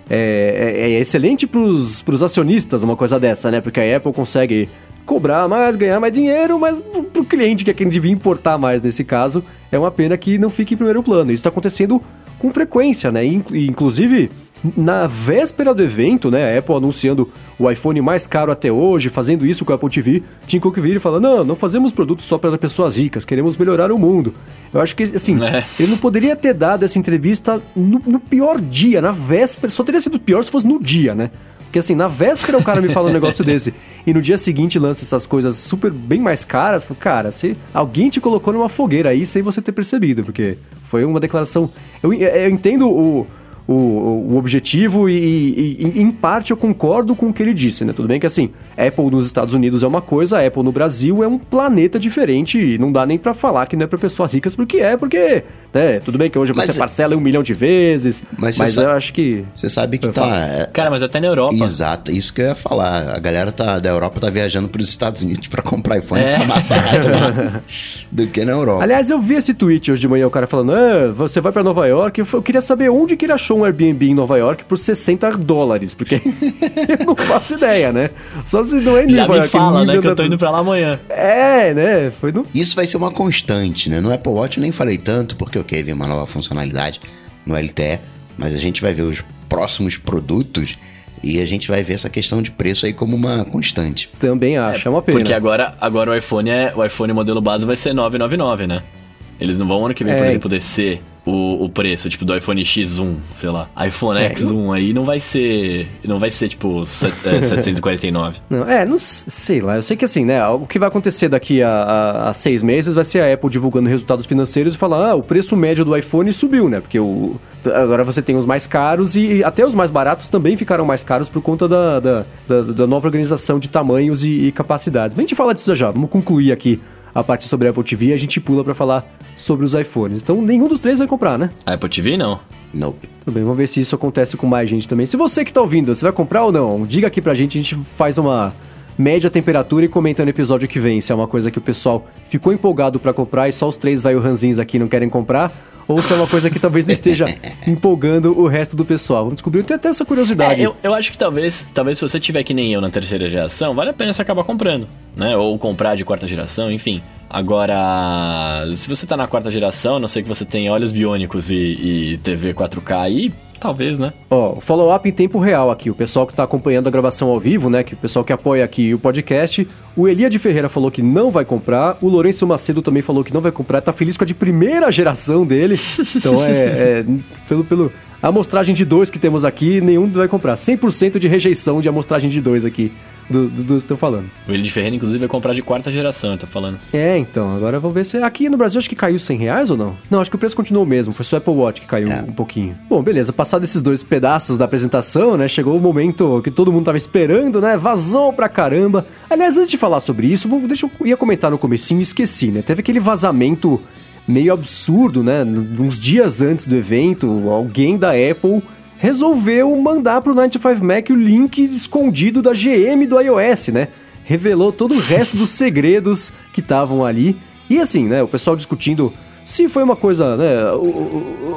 é, é, é, excelente para os acionistas uma coisa dessa, né? Porque a Apple consegue cobrar mais, ganhar mais dinheiro, mas pro cliente, que é quem devia importar mais nesse caso, é uma pena que não fique em primeiro plano. Isso está acontecendo com frequência, né? Inclusive, na véspera do evento, né, a Apple anunciando o iPhone mais caro até hoje, fazendo isso com a Apple TV, Tim Cook vira e fala: Não, não fazemos produtos só para pessoas ricas, queremos melhorar o mundo. Eu acho que, assim, é. ele não poderia ter dado essa entrevista no, no, pior dia, na véspera, só teria sido pior se fosse no dia, né? Porque assim, na véspera o cara me fala um negócio desse e no dia seguinte lança essas coisas super bem mais caras, cara, se alguém te colocou numa fogueira aí sem você ter percebido, porque foi uma declaração. Eu, eu entendo o o, o objetivo e, e, em parte eu concordo com o que ele disse, né? Tudo bem que assim, Apple nos Estados Unidos é uma coisa, Apple no Brasil é um planeta diferente e não dá nem para falar que não é para pessoas ricas porque é, porque, né? Tudo bem que hoje mas você parcela um milhão de vezes, mas, mas eu acho que... Você sabe que tá... É, Cara, mas até na Europa. Exato, isso que eu ia falar. A galera tá, da Europa tá viajando para os Estados Unidos para comprar iPhone é. tá mais barato lá do que na Europa. Aliás, eu vi esse tweet hoje de manhã, o cara falando, ah, você vai para Nova York, eu, eu queria saber onde que ele achou um Airbnb em Nova York por 60 dólares, porque eu não faço ideia, né? Só se não é em Nova York. fala, né, que eu tô indo pra lá amanhã. É, né? Foi no... Isso vai ser uma constante, né? No Apple Watch eu nem falei tanto, porque ok, vem uma nova funcionalidade no LTE, mas a gente vai ver os próximos produtos e a gente vai ver essa questão de preço aí como uma constante. Também acho, é, é uma pena. Porque agora, agora o iPhone é o iPhone modelo base vai ser 999, né? Eles não vão ano que vem, é, por exemplo, descer o, o preço, tipo, do iPhone X1, sei lá. iPhone é, X1 aí não vai ser. Não vai ser, tipo, set, é, 749. Não, é, não sei lá. Eu sei que assim, né? O que vai acontecer daqui a, a, a, seis meses vai ser a Apple divulgando resultados financeiros e falar, ah, o preço médio do iPhone subiu, né? Porque o, agora você tem os mais caros e até os mais baratos também ficaram mais caros por conta da, da, da, da nova organização de tamanhos e, e capacidades. Mas a gente fala disso já, vamos concluir aqui a parte sobre a Apple TV e a gente pula para falar sobre os iPhones. Então nenhum dos três vai comprar, né? A Apple TV não. Não. Tudo bem, vamos ver se isso acontece com mais gente também. Se você que tá ouvindo, você vai comprar ou não? Diga aqui pra gente, a gente faz uma média temperatura e comenta no episódio que vem se é uma coisa que o pessoal ficou empolgado para comprar e só os três vai ranzinhos aqui não querem comprar ou se é uma coisa que talvez não esteja empolgando o resto do pessoal. Vamos descobrir. Eu tenho até essa curiosidade. É, eu, eu acho que talvez, talvez se você tiver que nem eu na terceira geração, vale a pena você acabar comprando, né? Ou comprar de quarta geração, enfim. Agora, se você tá na quarta geração, não sei que você tem olhos biônicos e, e TV 4K aí, Talvez, né? Ó, follow-up em tempo real aqui. O pessoal que tá acompanhando a gravação ao vivo, né? Que o pessoal que apoia aqui o podcast. O Elia de Ferreira falou que não vai comprar. O Lourenço Macedo também falou que não vai comprar. Tá feliz com a de primeira geração dele. Então é. é pelo, pelo, a amostragem de dois que temos aqui, nenhum vai comprar. 100% de rejeição de amostragem de dois aqui do, do, do que estou falando. O Willi de Ferreira, inclusive, vai comprar de quarta geração, eu tô falando. É, então, agora eu vou ver se. Aqui no Brasil acho que caiu 100 reais ou não? Não, acho que o preço continuou o mesmo, foi só o Apple Watch que caiu é. um pouquinho. Bom, beleza, passado esses dois pedaços da apresentação, né? Chegou o momento que todo mundo tava esperando, né? Vazou pra caramba. Aliás, antes de falar sobre isso, vou, deixa eu ia comentar no comecinho e esqueci, né? Teve aquele vazamento meio absurdo, né? Uns dias antes do evento, alguém da Apple resolveu mandar pro 95 Mac o link escondido da GM do iOS, né? Revelou todo o resto dos segredos que estavam ali. E assim, né, o pessoal discutindo se foi uma coisa, né,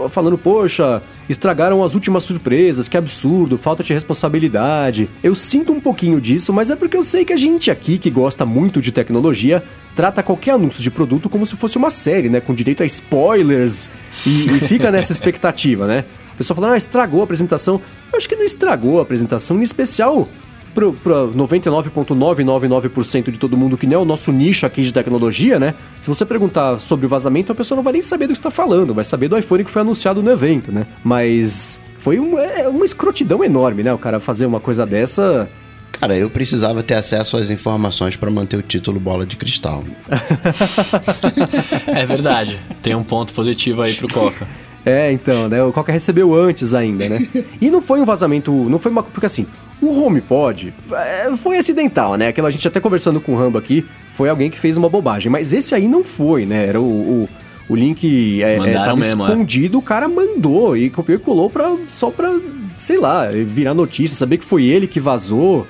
falando, poxa, estragaram as últimas surpresas, que absurdo, falta de responsabilidade. Eu sinto um pouquinho disso, mas é porque eu sei que a gente aqui, que gosta muito de tecnologia, trata qualquer anúncio de produto como se fosse uma série, né, com direito a spoilers, e, e fica nessa expectativa, né? Pessoal fala, ah, estragou a apresentação. Eu acho que não estragou a apresentação, em especial para 99,999% de todo mundo que não é o nosso nicho aqui de tecnologia, né? Se você perguntar sobre o vazamento, a pessoa não vai nem saber do que está falando, vai saber do iPhone que foi anunciado no evento, né? Mas foi um, é, uma escrotidão enorme, né? O cara fazer uma coisa dessa. Cara, eu precisava ter acesso às informações para manter o título bola de cristal. é verdade. Tem um ponto positivo aí pro Coca. É, então, né? O Coca recebeu antes ainda, né? E não foi um vazamento, não foi uma. Porque assim, o HomePod é, foi acidental, né? Aquela gente até conversando com o Rambo aqui, foi alguém que fez uma bobagem. Mas esse aí não foi, né? Era o, o, o link é, é, mesmo, é. escondido, é. o cara mandou e copiou e colou pra, só pra, sei lá, virar notícia, saber que foi ele que vazou.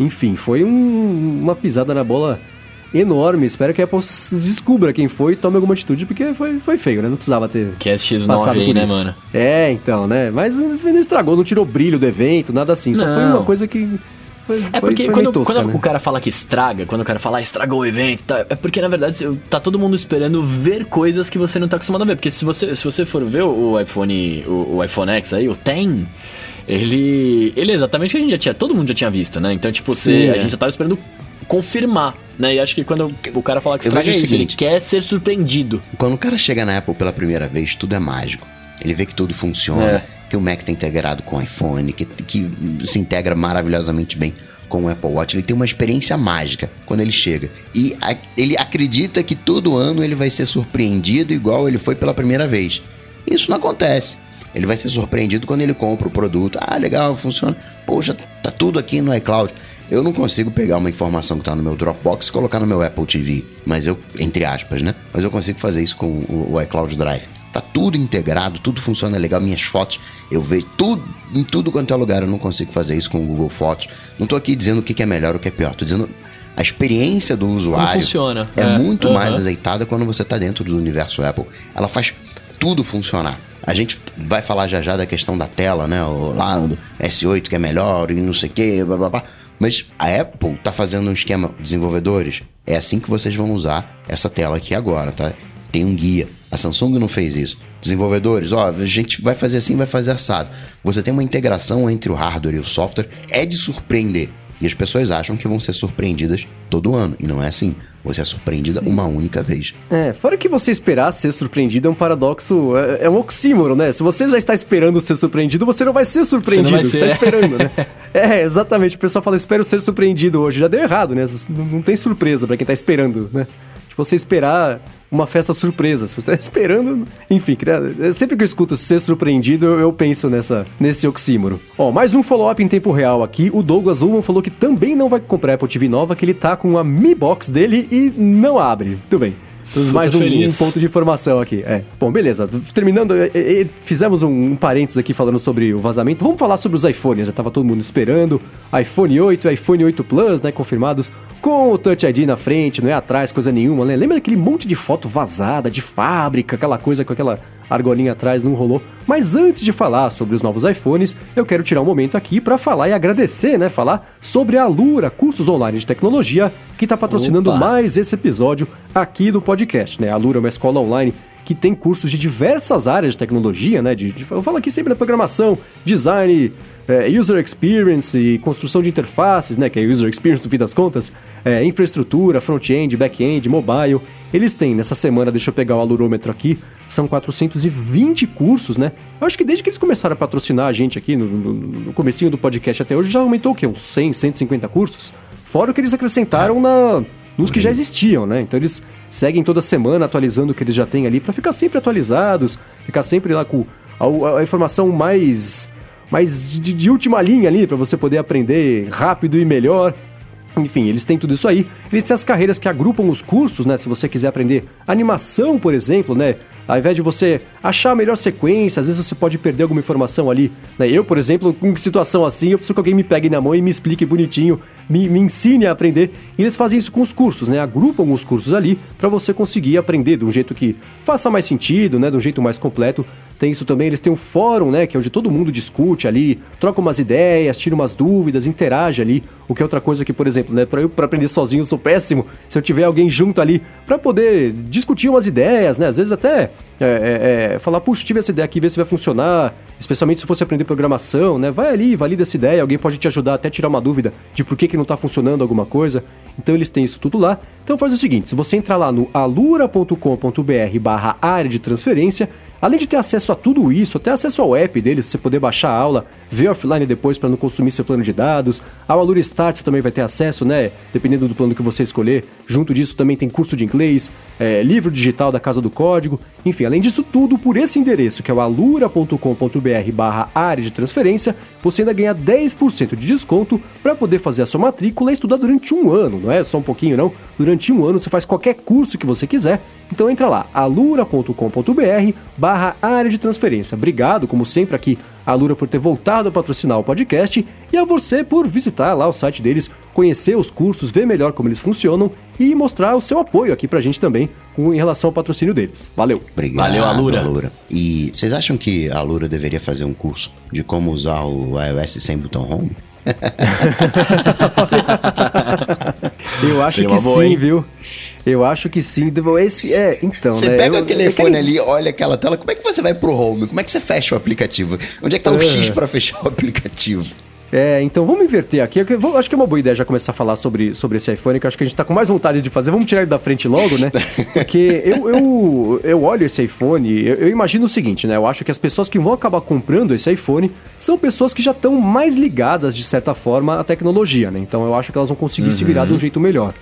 Enfim, foi um, uma pisada na bola enorme. Espero que a Apple descubra quem foi e tome alguma atitude, porque foi, foi feio, né? Não precisava ter. Que é X9 aí, né, mano? É, então, né? Mas não estragou, não tirou brilho do evento, nada assim. Não. Só foi uma coisa que. Foi, é porque quando, tosca, quando né? o cara fala que estraga, quando o cara fala ah, estragou o evento, tá, é porque na verdade tá todo mundo esperando ver coisas que você não tá acostumado a ver. Porque se você, se você for ver o iPhone, o, o iPhone X aí, o 10, ele. Ele é exatamente o que a gente já tinha. Todo mundo já tinha visto, né? Então, tipo, Sim, você, é. a gente já tava esperando confirmar, né? E acho que quando o cara fala que estraga é isso, ele quer ser surpreendido. Quando o cara chega na Apple pela primeira vez, tudo é mágico. Ele vê que tudo funciona, é. que o Mac tá integrado com o iPhone, que, que se integra maravilhosamente bem com o Apple Watch. Ele tem uma experiência mágica quando ele chega. E a, ele acredita que todo ano ele vai ser surpreendido igual ele foi pela primeira vez. Isso não acontece. Ele vai ser surpreendido quando ele compra o produto. Ah, legal, funciona. Poxa, tá tudo aqui no iCloud. Eu não consigo pegar uma informação que está no meu Dropbox e colocar no meu Apple TV, mas eu, entre aspas, né? Mas eu consigo fazer isso com o, o iCloud Drive. Tá tudo integrado, tudo funciona legal, minhas fotos, eu vejo tudo em tudo quanto é lugar. Eu não consigo fazer isso com o Google Fotos. Não tô aqui dizendo o que é melhor ou o que é pior, tô dizendo a experiência do usuário funciona. é, é muito uhum. mais azeitada quando você está dentro do universo Apple. Ela faz tudo funcionar. A gente vai falar já já da questão da tela, né? O, lá do S8 que é melhor e não sei o que, blá blá blá. Mas a Apple tá fazendo um esquema, desenvolvedores, é assim que vocês vão usar essa tela aqui agora, tá? Tem um guia. A Samsung não fez isso. Desenvolvedores, ó, a gente vai fazer assim, vai fazer assado. Você tem uma integração entre o hardware e o software, é de surpreender. E as pessoas acham que vão ser surpreendidas todo ano. E não é assim. Você é surpreendida Sim. uma única vez. É, fora que você esperar ser surpreendido é um paradoxo, é, é, um oxímoro, né? Se você já está esperando ser surpreendido, você não vai ser surpreendido. Você, vai ser. está esperando, né? é, exatamente. O pessoal fala, espero ser surpreendido hoje. Já deu errado, né? Não tem surpresa para quem está esperando, né? Se você esperar uma festa surpresa. Se você está esperando, enfim, sempre que eu escuto ser surpreendido, eu, penso nessa, nesse oxímoro. Ó, mais um follow-up em tempo real aqui. O Douglas Ullman falou que também não vai comprar Apple TV nova, que ele tá com a Mi Box dele e não abre. Tudo bem. Mais um, um, ponto de informação aqui. É. Bom, beleza. Terminando, fizemos um, um parênteses aqui falando sobre o vazamento. Vamos falar sobre os iPhones. Já tava todo mundo esperando. iPhone 8 e iPhone 8 Plus, né? Confirmados com o Touch ID na frente, não é atrás, coisa nenhuma, né? Lembra daquele monte de foto vazada, de fábrica, aquela coisa com aquela argolinha atrás, não rolou. Mas antes de falar sobre os novos iPhones, eu quero tirar um momento aqui para falar e agradecer, né? Falar sobre a Alura, cursos online de tecnologia, que está patrocinando Opa. mais esse episódio aqui do podcast, né? A Alura é uma escola online que tem cursos de diversas áreas de tecnologia, né? De, de, eu falo aqui sempre da programação, design, é, user experience e construção de interfaces, né, que é user experience no fim das contas, é, infraestrutura, front-end, back-end, mobile. Eles têm, nessa semana, deixa eu pegar o alurômetro aqui, são 420 cursos, né? Eu acho que desde que eles começaram a patrocinar a gente aqui, no, no, no comecinho do podcast até hoje, já aumentou o quê? Uns 100, 150 cursos? Fora o que eles acrescentaram na, nos que já existiam, né? Então eles seguem toda semana atualizando o que eles já têm ali para ficar sempre atualizados, ficar sempre lá com a, a informação mais mais de, de última linha ali para você poder aprender rápido e melhor. Enfim, eles têm tudo isso aí. Eles têm as carreiras que agrupam os cursos, né? Se você quiser aprender animação, por exemplo, né? Ao invés de você achar a melhor sequência, às vezes você pode perder alguma informação ali. Né? Eu, por exemplo, com situação assim, eu preciso que alguém me pegue na mão e me explique bonitinho, me, me ensine a aprender. E eles fazem isso com os cursos, né? Agrupam os cursos ali para você conseguir aprender de um jeito que faça mais sentido, né? De um jeito mais completo. Tem isso também, eles têm um fórum, né? Que é onde todo mundo discute ali, troca umas ideias, tira umas dúvidas, interage ali. O que é outra coisa que, por exemplo, né? Para eu pra aprender sozinho eu sou péssimo. Se eu tiver alguém junto ali para poder discutir umas ideias, né? Às vezes até é, é, é, falar, puxa, tive essa ideia aqui, ver se vai funcionar. Especialmente se fosse aprender programação, né? Vai ali, valida essa ideia, alguém pode te ajudar até tirar uma dúvida de por que, que não está funcionando alguma coisa. Então eles têm isso tudo lá. Então faz o seguinte, se você entrar lá no alura.com.br barra área de transferência, Além de ter acesso a tudo isso, até acesso ao app deles, você poder baixar a aula, ver offline depois para não consumir seu plano de dados. Ao Alura Start você também vai ter acesso, né? Dependendo do plano que você escolher. Junto disso também tem curso de inglês, é, livro digital da Casa do Código. Enfim, além disso tudo, por esse endereço, que é o alura.com.br barra área de transferência, você ainda ganha 10% de desconto para poder fazer a sua matrícula e estudar durante um ano. Não é só um pouquinho, não. Durante um ano você faz qualquer curso que você quiser. Então entra lá, alura.com.br barra área de transferência. Obrigado, como sempre, aqui a Lura por ter voltado a patrocinar o podcast e a você por visitar lá o site deles, conhecer os cursos, ver melhor como eles funcionam e mostrar o seu apoio aqui pra gente também com, em relação ao patrocínio deles. Valeu. Obrigado, Valeu, Alura. Alura. E vocês acham que a Alura deveria fazer um curso de como usar o iOS sem botão home? Eu acho Seria que sim, hein? viu? Eu acho que sim. Esse é, então, Você né? pega eu, o telefone ali, olha aquela tela, como é que você vai pro home? Como é que você fecha o aplicativo? Onde é que tá o X para fechar o aplicativo? É, então vamos inverter aqui. Eu acho que é uma boa ideia já começar a falar sobre, sobre esse iPhone, que eu acho que a gente tá com mais vontade de fazer. Vamos tirar ele da frente logo, né? Porque eu, eu, eu olho esse iPhone, eu, eu imagino o seguinte, né? Eu acho que as pessoas que vão acabar comprando esse iPhone são pessoas que já estão mais ligadas, de certa forma, à tecnologia, né? Então eu acho que elas vão conseguir uhum. se virar de um jeito melhor.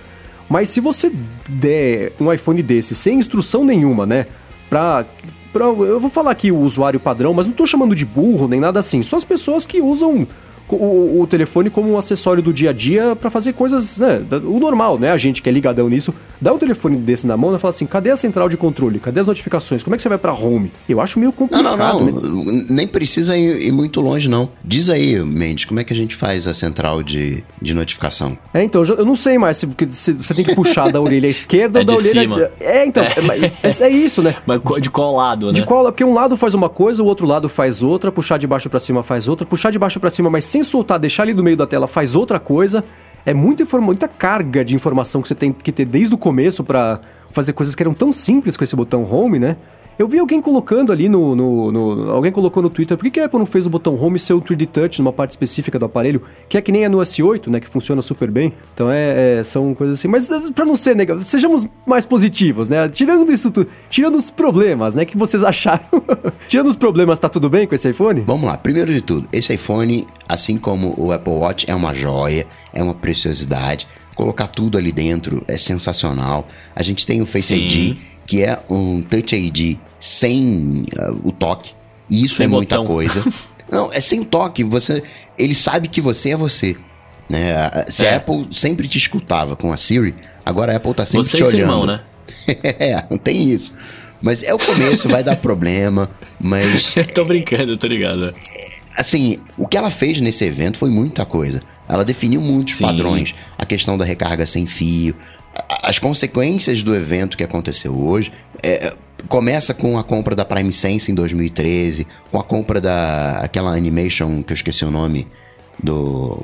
Mas se você der um iPhone desse sem instrução nenhuma, né? Pra, pra, eu vou falar aqui o usuário padrão, mas não tô chamando de burro nem nada assim. Só as pessoas que usam o, o, telefone como um acessório do dia a dia para fazer coisas, né? O normal, né? A gente que é ligadão nisso, dá um telefone desse na mão e fala assim: cadê a central de controle? Cadê as notificações? Como é que você vai para home? Eu acho meio complicado. Não, não, não. Né? Nem precisa ir, ir, muito longe, não. Diz aí, Mendes, como é que a gente faz a central de, de notificação? É, então, eu não sei mais se, se você tem que puxar da orelha esquerda é ou da orelha. Cima. É, então, é. É, é, isso, né? Mas de qual lado, né? De qual Porque um lado faz uma coisa, o outro lado faz outra, puxar de baixo para cima faz outra, puxar de baixo para cima, mas sem soltar, deixar ali do meio da tela faz outra coisa. É muita, muita carga de informação que você tem que ter desde o começo para fazer coisas que eram tão simples com esse botão home, né? Eu vi alguém colocando ali no, no, no, Alguém colocou no Twitter, por que, que a Apple não fez o botão Home ser o 3D Touch numa parte específica do aparelho, que é que nem é no S8, né? Que funciona super bem. Então é, é são coisas assim. Mas eh, pra não ser negativo, sejamos mais positivos, né? Tirando isso tudo, tirando os problemas, né? Que vocês acharam. tirando os problemas, tá tudo bem com esse iPhone? Vamos lá, primeiro de tudo, esse iPhone, assim como o Apple Watch, é uma joia, é uma preciosidade. Colocar tudo ali dentro é sensacional. A gente tem o Face Sim. ID que é um Touch ID sem uh, o toque. E isso sem é muita botão. coisa. Não, é sem toque. Você, ele sabe que você é você. Né? Se é. a Apple sempre te escutava com a Siri, agora a Apple tá sempre você te olhando. Irmão, né? é, não tem isso. Mas é o começo, vai dar problema, mas... Eu tô brincando, tô ligado. Assim, o que ela fez nesse evento foi muita coisa. Ela definiu muitos Sim. padrões. A questão da recarga sem fio, as consequências do evento que aconteceu hoje é, começa com a compra da Prime Sense em 2013, com a compra da aquela animation que eu esqueci o nome do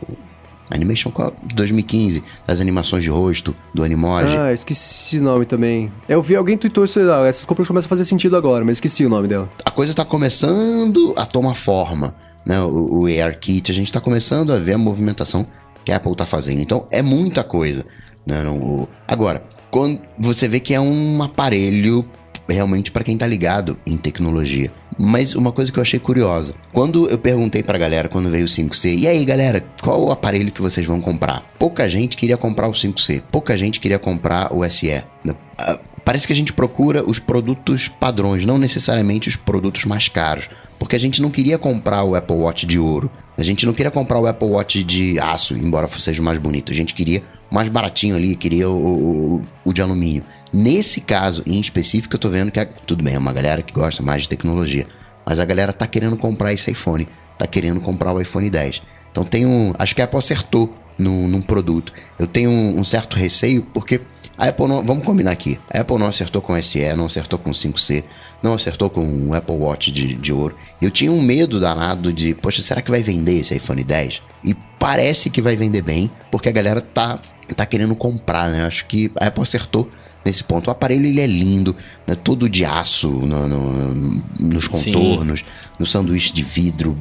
Animation 2015, das animações de rosto do Animoji. Ah, esqueci o nome também. Eu vi alguém tweetou isso, essas compras começam a fazer sentido agora, mas esqueci o nome dela. A coisa está começando a tomar forma, né? O, o AirKit, a gente está começando a ver a movimentação que a Apple está fazendo. Então, é muita coisa. Né? Não, agora, quando você vê que é um aparelho realmente para quem tá ligado em tecnologia. Mas uma coisa que eu achei curiosa, quando eu perguntei pra galera quando veio o 5C, e aí galera, qual o aparelho que vocês vão comprar? Pouca gente queria comprar o 5C, pouca gente queria comprar o SE. Né? Ah, parece que a gente procura os produtos padrões, não necessariamente os produtos mais caros. Porque a gente não queria comprar o Apple Watch de ouro. A gente não queria comprar o Apple Watch de aço, embora seja mais bonito. A gente queria mais baratinho ali, queria o, o, o, de alumínio. Nesse caso em específico, eu tô vendo que, tudo bem, é uma galera que gosta mais de tecnologia, mas a galera tá querendo comprar esse iPhone, tá querendo comprar o iPhone 10. Então tem um. Acho que a Apple acertou num, num produto. Eu tenho um, um certo receio, porque a Apple não. Vamos combinar aqui. A Apple não acertou com o SE, não acertou com o 5C, não acertou com o Apple Watch de, de ouro. Eu tinha um medo danado de, poxa, será que vai vender esse iPhone 10? E parece que vai vender bem, porque a galera tá tá querendo comprar, né? Acho que a Apple acertou nesse ponto. O aparelho ele é lindo, né? todo de aço no, no, nos contornos, Sim. no sanduíche de vidro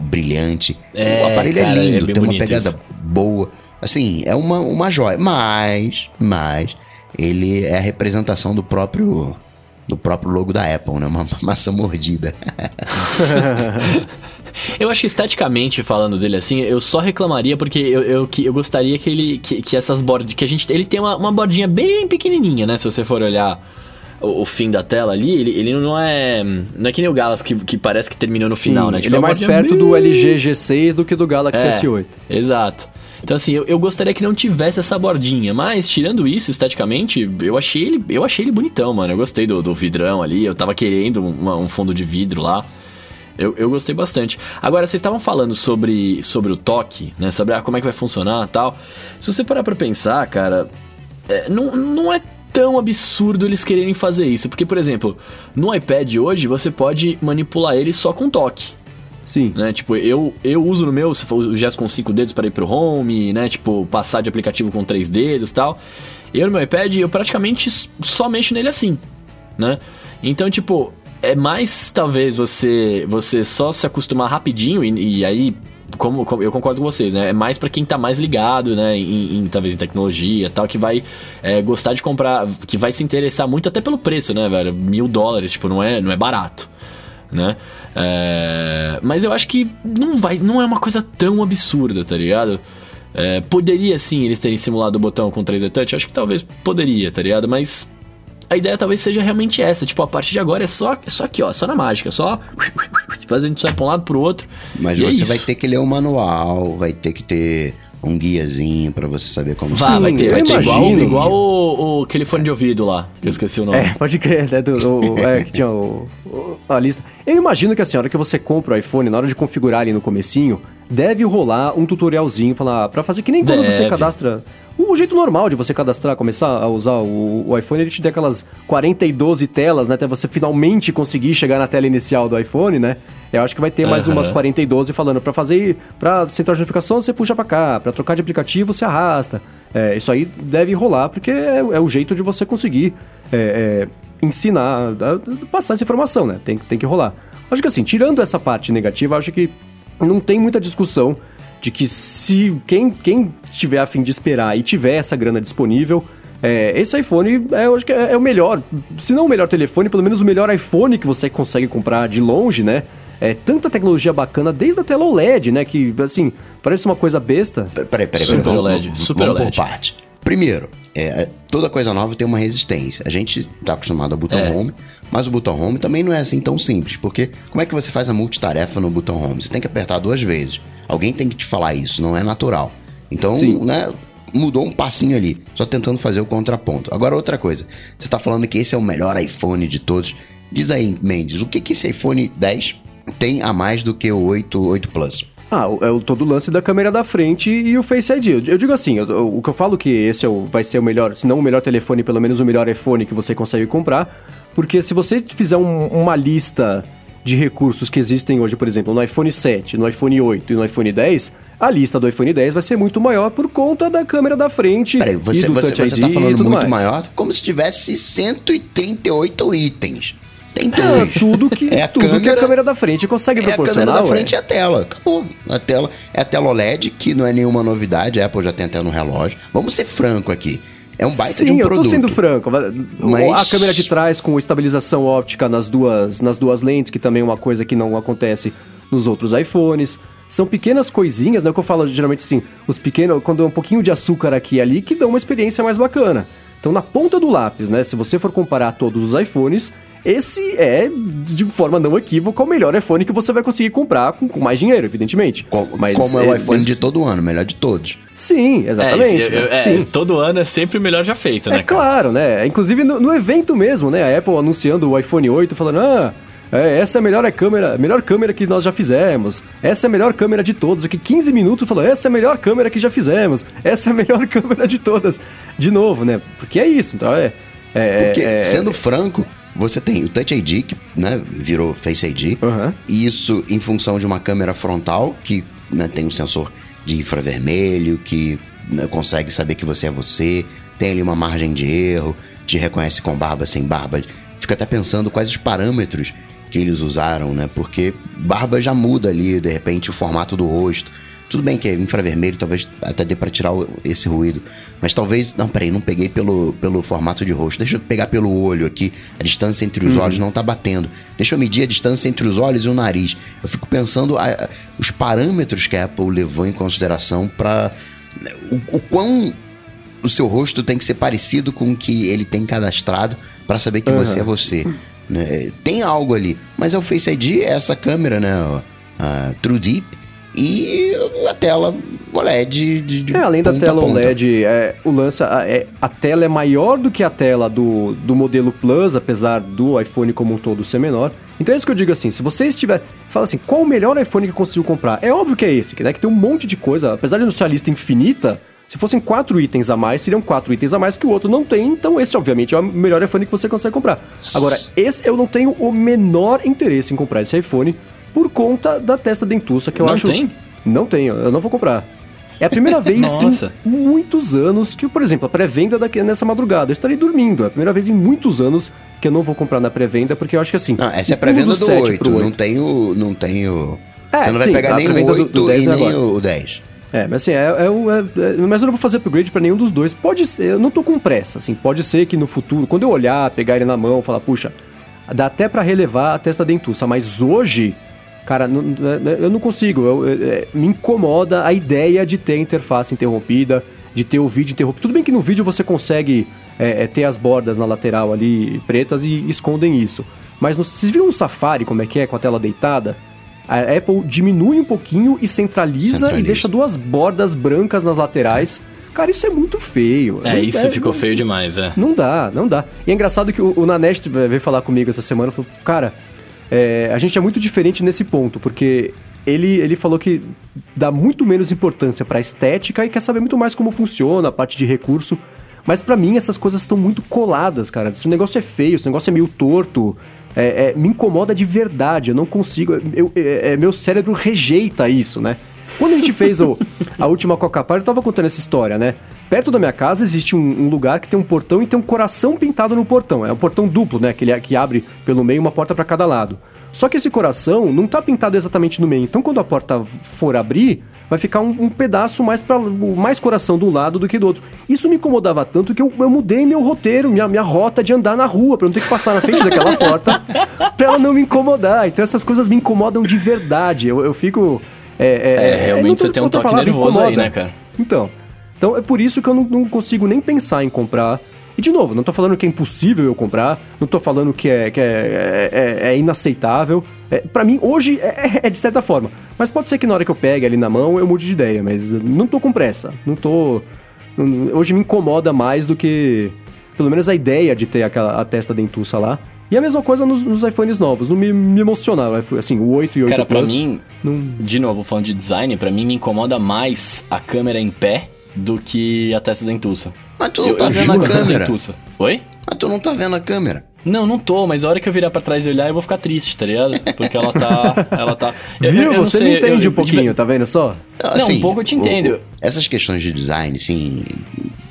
brilhante. É, o aparelho é cara, é lindo, é tem uma pegada isso. boa. Assim, é uma, uma joia. Mas, mas, ele é a representação do próprio do próprio logo da Apple, né? Uma maçã mordida. Eu acho que esteticamente falando dele assim, eu só reclamaria porque eu, eu, eu gostaria que ele. Que, que essas bordas. Que a gente. Ele tem uma, uma bordinha bem pequenininha, né? Se você for olhar o, fim da tela ali, ele, ele não é. Não é que nem o Galaxy que, que parece que terminou no Sim, final, né? Tipo, ele é, é mais perto do LG G6 do que do Galaxy é, S8. Exato. Então, assim, eu, eu, gostaria que não tivesse essa bordinha. Mas, tirando isso, esteticamente, eu achei ele, eu achei ele bonitão, mano. Eu gostei do, do vidrão ali. Eu tava querendo uma, um fundo de vidro lá. Eu, eu gostei bastante. Agora, vocês estavam falando sobre, sobre o toque, né? Sobre ah, como é que vai funcionar tal. Se você parar pra pensar, cara, é, não, não é tão absurdo eles quererem fazer isso. Porque, por exemplo, no iPad hoje você pode manipular ele só com toque. Sim. Né? Tipo, eu, eu uso no meu, se for o gesto com cinco dedos para ir pro home, né? Tipo, passar de aplicativo com três dedos tal. Eu no meu iPad, eu praticamente só mexo nele assim, né? Então, tipo, é mais talvez você você só se acostumar rapidinho e, e aí como, como, eu concordo com vocês, né? É mais para quem tá mais ligado, né? Em, em, talvez em tecnologia tal, que vai é, gostar de comprar, que vai se interessar muito até pelo preço, né, velho? Mil dólares, tipo, não é, não é barato, né? É, mas eu acho que não vai, não é uma coisa tão absurda, tá ligado? É, poderia sim eles terem simulado o botão com 3D Touch, acho que talvez poderia, tá ligado? Mas a ideia talvez seja realmente essa. Tipo, a partir de agora é só, é só aqui, ó, só na mágica, só fazendo isso pra um lado pro outro. Mas é você é vai ter que ler o manual, vai ter que ter um guiazinho para você saber como Vá, vai ter, vai ter igual, igual o, o, aquele fone de ouvido lá, que eu esqueci o nome. É, pode crer, né? Do, o, é, que tinha o, o, a lista. Eu imagino que assim, a hora que você compra o iPhone, na hora de configurar ali no comecinho, deve rolar um tutorialzinho, falar, para fazer que nem quando deve. você cadastra o jeito normal de você cadastrar, começar a usar o, o, iPhone, ele te dá aquelas 40 e 12 telas, né? Até você finalmente conseguir chegar na tela inicial do iPhone, né? Eu acho que vai ter mais uhum. umas 40 e 12 falando para fazer, para central de notificação você puxa para cá, para trocar de aplicativo você arrasta. É, isso aí deve rolar porque é, é, o jeito de você conseguir é, é ensinar, passar essa informação, né? Tem, tem que rolar. Acho que assim, tirando essa parte negativa, acho que não tem muita discussão de que se quem, quem tiver a fim de esperar e tiver essa grana disponível, é, esse iPhone é, eu acho que é, é, o melhor, se não o melhor telefone, pelo menos o melhor iPhone que você consegue comprar de longe, né? É tanta tecnologia bacana, desde a tela OLED, né? Que, assim, parece uma coisa besta. Peraí, peraí, peraí. Super vamos, OLED, super vamos OLED. por parte. Primeiro, é, toda coisa nova tem uma resistência. A gente tá acostumado ao botão é. home, mas o botão home também não é assim tão simples, porque como é que você faz a multitarefa no botão home? Você tem que apertar duas vezes. Alguém tem que te falar isso, não é natural. Então, Sim. né, mudou um passinho ali, só tentando fazer o contraponto. Agora, outra coisa, você está falando que esse é o melhor iPhone de todos. Diz aí, Mendes, o que, que esse iPhone 10 tem a mais do que o 8, 8 Plus? Ah, é o, todo o lance da câmera da frente e o Face ID. Eu, eu digo assim, eu, o que eu falo que esse é o, vai ser o melhor, se não o melhor telefone, pelo menos o melhor iPhone que você consegue comprar, porque se você fizer um, uma lista de recursos que existem hoje, por exemplo, no iPhone 7, no iPhone 8 e no iPhone 10, a lista do iPhone 10 vai ser muito maior por conta da câmera da frente. Peraí, você, você, você tá falando muito mais. maior como se tivesse 138 itens. Tem é, tudo que é a tudo câmera, que a câmera da frente consegue é proporcionar. A câmera da frente é a tela. Acabou. A tela é a tela OLED, que não é nenhuma novidade. A Apple já tem até no relógio. Vamos ser franco aqui. É um baita Sim, de um produto. Sim, eu tô sendo franco. Mas... A câmera de trás com estabilização óptica nas duas, nas duas lentes, que também é uma coisa que não acontece nos outros iPhones. São pequenas coisinhas, né? O que eu falo geralmente assim, os pequenos, quando é um pouquinho de açúcar aqui e ali, que dão uma experiência mais bacana. Então, na ponta do lápis, né? Se você for comparar todos os iPhones, esse é, de forma não equívoca, o melhor iPhone que você vai conseguir comprar com, com mais dinheiro, evidentemente. Como, Mas como é, é o iPhone esse... de todo ano, melhor de todos. Sim, exatamente. É, é, Sim. todo ano é sempre o melhor já feito, né? É cara? claro, né? Inclusive no, no, evento mesmo, né? A Apple anunciando o iPhone 8, falando, ah. É, essa é a melhor câmera, melhor câmera que nós já fizemos. Essa é a melhor câmera de todos. Aqui 15 minutos falou, essa é a melhor câmera que já fizemos. Essa é a melhor câmera de todas. De novo, né? Porque é isso. Então é. é Porque, é, sendo franco, você tem o Touch ID, que né, virou Face ID. Uhum. E isso em função de uma câmera frontal, que né, tem um sensor de infravermelho, que né, consegue saber que você é você. Tem ali uma margem de erro, te reconhece com barba, sem barba. Fica até pensando quais os parâmetros que eles usaram, né? Porque barba já muda ali, de repente, o formato do rosto. Tudo bem que é infravermelho, talvez até dê para tirar esse ruído. Mas talvez. Não, peraí, não peguei pelo, pelo formato de rosto. Deixa eu pegar pelo olho aqui. A distância entre os uhum. olhos não tá batendo. Deixa eu medir a distância entre os olhos e o nariz. Eu fico pensando a, os parâmetros que a Apple levou em consideração para o, o quão o seu rosto tem que ser parecido com o que ele tem cadastrado para saber que uhum. você é você. Né? Tem algo ali. Mas é o Face ID, é essa câmera, né? A True Deep. E a tela OLED de, de É, além da tela OLED, é, o lance, a, é, a tela é maior do que a tela do, do modelo Plus, apesar do iPhone como um todo ser menor. Então é isso que eu digo assim, se você estiver... Fala assim, qual o melhor iPhone que conseguiu comprar? É óbvio que é esse, né? Que tem um monte de coisa. Apesar de não ser a lista infinita, se fossem quatro itens a mais, seriam quatro itens a mais que o outro não tem, então esse, obviamente, é o melhor iPhone que você consegue comprar. Agora, esse eu não tenho o menor interesse em comprar esse iPhone por conta da testa dentuça que eu não acho. Não tem? Não tenho, eu não vou comprar. É a primeira vez em muitos anos que, por exemplo, a pré-venda daqui nessa madrugada, eu estarei dormindo. É a primeira vez em muitos anos que eu não vou comprar na pré-venda, porque eu acho que assim. Não, essa é a pré-venda do, do 8, 8, não tem o. Não tem o... É, você não vai sim, pegar nem o 8 do, do e nem o 10. É, mas assim, é, é, é, é, mas eu não vou fazer upgrade para nenhum dos dois. Pode ser, eu não tô com pressa, assim, pode ser que no futuro, quando eu olhar, pegar ele na mão, falar, puxa, dá até para relevar a testa dentuça, mas hoje, cara, não, eu não consigo, eu, eu, é, me incomoda a ideia de ter interface interrompida, de ter o vídeo interrompido. Tudo bem que no vídeo você consegue é, é, ter as bordas na lateral ali pretas e escondem isso. Mas no, vocês viram um Safari como é que é com a tela deitada? A Apple diminui um pouquinho e centraliza, centraliza. e deixa duas bordas brancas nas laterais. Cara, isso é muito feio. É, não, isso é, ficou não, feio demais, é. Não dá, não dá. E é engraçado que o, o Nanest veio falar comigo essa semana e falou: Cara, é, a gente é muito diferente nesse ponto, porque ele, ele falou que dá muito menos importância para estética e quer saber muito mais como funciona a parte de recurso. Mas para mim essas coisas estão muito coladas, cara. Esse negócio é feio, esse negócio é meio torto é, é, me incomoda de verdade. Eu não consigo. Eu, é, é, meu cérebro rejeita isso, né? Quando a gente fez o, a última Coca Party, eu tava contando essa história, né? perto da minha casa existe um, um, lugar que tem um portão e tem um coração pintado no portão. É um portão duplo, né? Que, ele, que abre pelo meio uma porta para cada lado. Só que esse coração não tá pintado exatamente no meio. Então quando a porta for abrir, vai ficar um, um pedaço mais para mais coração de um lado do que do outro. Isso me incomodava tanto que eu, eu mudei meu roteiro, minha, minha rota de andar na rua, para não ter que passar na frente daquela porta, pra ela não me incomodar. Então essas coisas me incomodam de verdade. Eu, eu fico. É, é, é realmente você tem um toque palavra, nervoso incomoda. aí, né, cara? Então. Então é por isso que eu não, não consigo nem pensar em comprar e de novo, não tô falando que é impossível eu comprar, não tô falando que é, que é, é, é inaceitável. É, para mim, hoje é, é, de certa forma. Mas pode ser que na hora que eu pegue ali na mão eu mude de ideia, mas não tô com pressa. Não tô. Hoje me incomoda mais do que. Pelo menos a ideia de ter aquela, a testa dentuça lá. E a mesma coisa nos, nos iPhones novos, não me, me emocionava. Assim, o 8 e 8 Cara, Plus, pra mim, não... de novo, falando de design, para mim me incomoda mais a câmera em pé do que a testa dentuça. Mas tu não eu, tá eu vendo a câmera. Oi? Mas tu não tá vendo a câmera. Não, não tô, mas a hora que eu virar pra trás e olhar, eu vou ficar triste, tá ligado? Porque ela tá. ela tá. Eu, Viu? Eu, Você sei, me entende um pouquinho, tá vendo só? Assim, não, um pouco eu te entendo. O, essas questões de design, sim,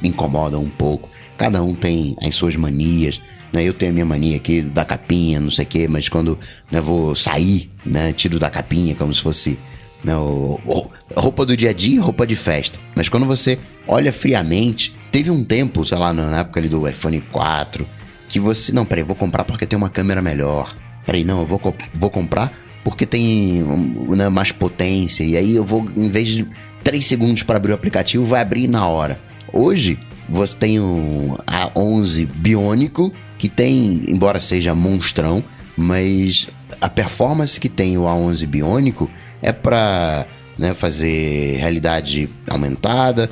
incomodam um pouco. Cada um tem as suas manias. Né? Eu tenho a minha mania aqui da capinha, não sei o quê, mas quando né, vou sair, né, tiro da capinha como se fosse né, o, o, roupa do dia a dia roupa de festa. Mas quando você olha friamente, teve um tempo, sei lá, na época ali do iPhone 4, que você. Não, peraí, vou comprar porque tem uma câmera melhor. Peraí, não, eu vou, vou comprar porque tem né, mais potência. E aí eu vou, em vez de 3 segundos para abrir o aplicativo, vai abrir na hora. Hoje, você tem um A11 biônico, que tem, embora seja monstrão, mas a performance que tem o A11 biônico é para né, fazer realidade aumentada,